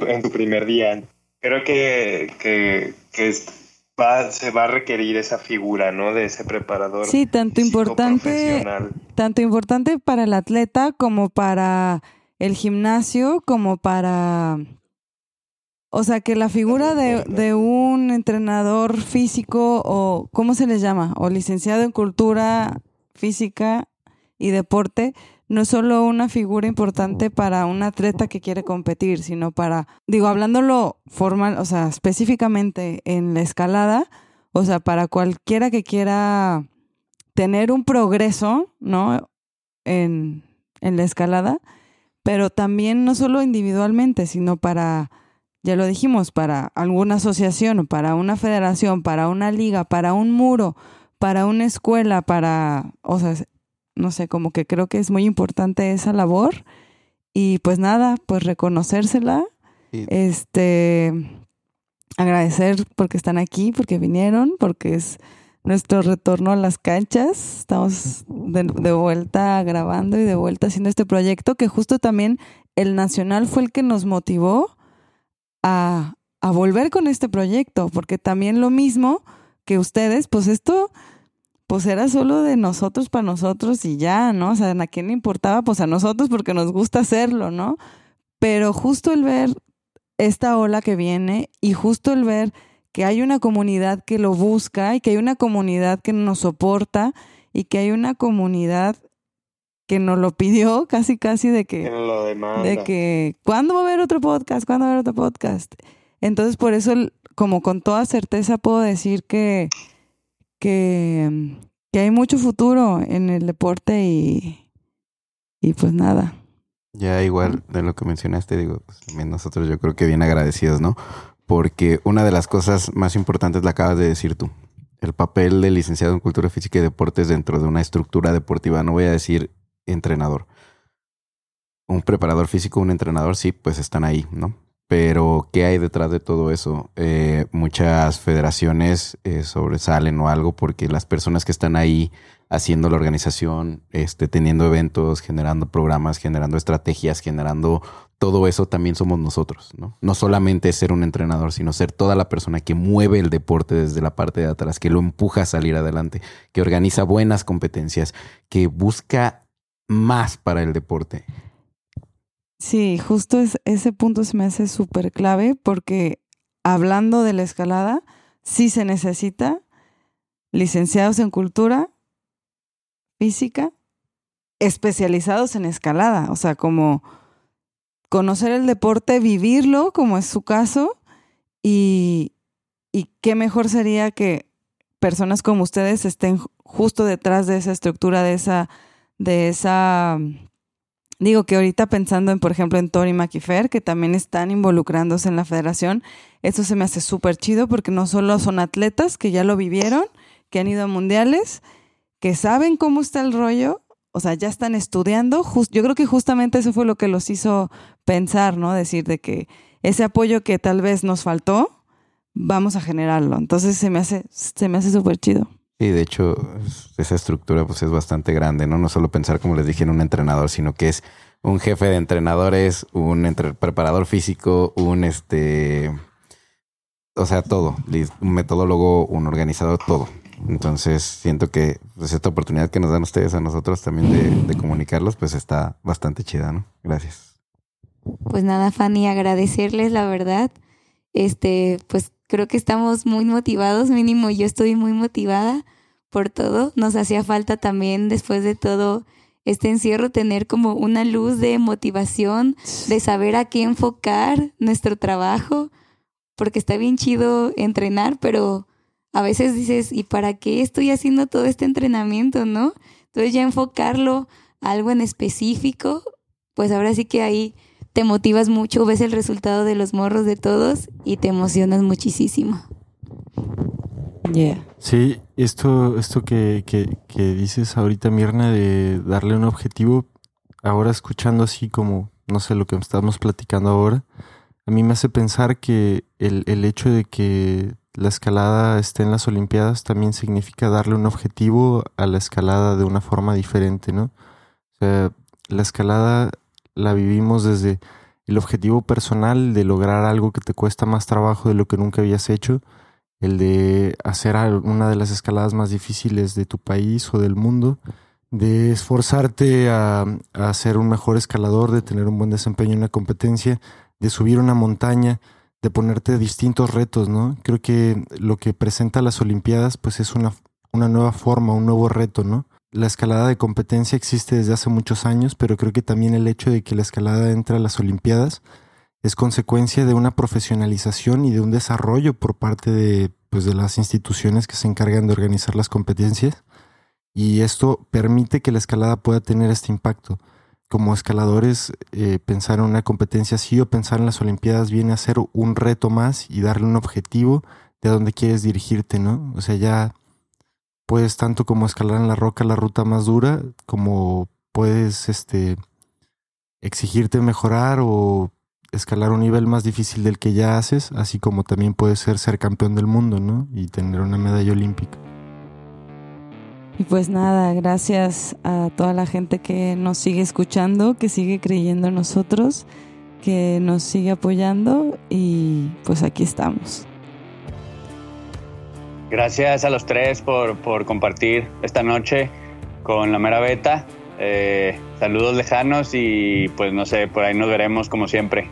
en tu primer día. Creo que, que, que va, se va a requerir esa figura, ¿no? De ese preparador. Sí, tanto importante, tanto importante para el atleta como para el gimnasio, como para... O sea, que la figura de, de un entrenador físico o, ¿cómo se les llama? O licenciado en cultura física y deporte, no es solo una figura importante para un atleta que quiere competir, sino para, digo, hablándolo formal, o sea, específicamente en la escalada, O sea, para cualquiera que quiera tener un progreso, ¿no? En, en la escalada, pero también no solo individualmente, sino para, ya lo dijimos, para alguna asociación, para una federación, para una liga, para un muro, para una escuela, para, o sea, no sé, como que creo que es muy importante esa labor y pues nada, pues reconocérsela, este, agradecer porque están aquí, porque vinieron, porque es nuestro retorno a las canchas. Estamos de, de, vuelta grabando y de vuelta haciendo este proyecto que justo también el Nacional fue el que nos motivó a, a volver con este proyecto, porque también lo mismo que ustedes, pues esto pues era solo de nosotros para nosotros y ya, ¿no? O sea, ¿a quién le importaba? Pues a nosotros porque nos gusta hacerlo, ¿no? Pero justo el ver esta ola que viene y justo el ver que hay una comunidad que lo busca y que hay una comunidad que nos soporta y que hay una comunidad que nos lo pidió casi casi de que de que ¿cuándo va a haber otro podcast? ¿Cuándo va a haber otro podcast? Entonces, por eso como con toda certeza puedo decir que que, que hay mucho futuro en el deporte y, y pues nada. Ya igual de lo que mencionaste, digo, pues también nosotros yo creo que bien agradecidos, ¿no? Porque una de las cosas más importantes la acabas de decir tú. El papel del licenciado en Cultura Física y Deportes dentro de una estructura deportiva, no voy a decir entrenador. Un preparador físico, un entrenador, sí, pues están ahí, ¿no? Pero, ¿qué hay detrás de todo eso? Eh, muchas federaciones eh, sobresalen o algo porque las personas que están ahí haciendo la organización, este, teniendo eventos, generando programas, generando estrategias, generando todo eso también somos nosotros, ¿no? No solamente ser un entrenador, sino ser toda la persona que mueve el deporte desde la parte de atrás, que lo empuja a salir adelante, que organiza buenas competencias, que busca más para el deporte. Sí, justo es, ese punto se me hace súper clave porque hablando de la escalada, sí se necesita licenciados en cultura física especializados en escalada, o sea, como conocer el deporte, vivirlo, como es su caso, y, y qué mejor sería que personas como ustedes estén justo detrás de esa estructura, de esa, de esa Digo que ahorita pensando en, por ejemplo, en Tori Maquifer, que también están involucrándose en la federación, eso se me hace súper chido porque no solo son atletas que ya lo vivieron, que han ido a mundiales, que saben cómo está el rollo, o sea, ya están estudiando. yo creo que justamente eso fue lo que los hizo pensar, ¿no? Decir de que ese apoyo que tal vez nos faltó, vamos a generarlo. Entonces se me hace, se me hace súper chido. Sí, de hecho, esa estructura pues es bastante grande, ¿no? No solo pensar, como les dije, en un entrenador, sino que es un jefe de entrenadores, un preparador físico, un este, o sea, todo, un metodólogo, un organizador, todo. Entonces, siento que pues, esta oportunidad que nos dan ustedes a nosotros también de, de comunicarlos, pues está bastante chida, ¿no? Gracias. Pues nada, Fanny, agradecerles la verdad. Este, pues creo que estamos muy motivados, mínimo yo estoy muy motivada por todo. Nos hacía falta también después de todo este encierro tener como una luz de motivación, de saber a qué enfocar nuestro trabajo, porque está bien chido entrenar, pero a veces dices, ¿y para qué estoy haciendo todo este entrenamiento, no? Entonces ya enfocarlo a algo en específico, pues ahora sí que ahí te motivas mucho, ves el resultado de los morros de todos y te emocionas muchísimo. Yeah. Sí, esto, esto que, que, que, dices ahorita, Mirna, de darle un objetivo, ahora escuchando así como, no sé, lo que estamos platicando ahora, a mí me hace pensar que el, el hecho de que la escalada esté en las Olimpiadas también significa darle un objetivo a la escalada de una forma diferente, ¿no? O sea, la escalada la vivimos desde el objetivo personal de lograr algo que te cuesta más trabajo de lo que nunca habías hecho, el de hacer una de las escaladas más difíciles de tu país o del mundo, de esforzarte a, ser un mejor escalador, de tener un buen desempeño en una competencia, de subir una montaña, de ponerte distintos retos, ¿no? Creo que lo que presenta las Olimpiadas, pues es una, una nueva forma, un nuevo reto, ¿no? La escalada de competencia existe desde hace muchos años, pero creo que también el hecho de que la escalada entre a las Olimpiadas es consecuencia de una profesionalización y de un desarrollo por parte de, pues, de las instituciones que se encargan de organizar las competencias. Y esto permite que la escalada pueda tener este impacto. Como escaladores, eh, pensar en una competencia así o pensar en las Olimpiadas viene a ser un reto más y darle un objetivo de a dónde quieres dirigirte, ¿no? O sea, ya puedes tanto como escalar en la roca la ruta más dura, como puedes este, exigirte mejorar o escalar un nivel más difícil del que ya haces, así como también puede ser ser campeón del mundo, ¿no? Y tener una medalla olímpica. Y pues nada, gracias a toda la gente que nos sigue escuchando, que sigue creyendo en nosotros, que nos sigue apoyando y pues aquí estamos. Gracias a los tres por, por compartir esta noche con la mera beta. Eh, saludos lejanos y pues no sé, por ahí nos veremos como siempre.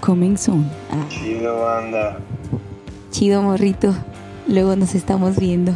Coming soon. Chido, banda. Chido, morrito. Luego nos estamos viendo.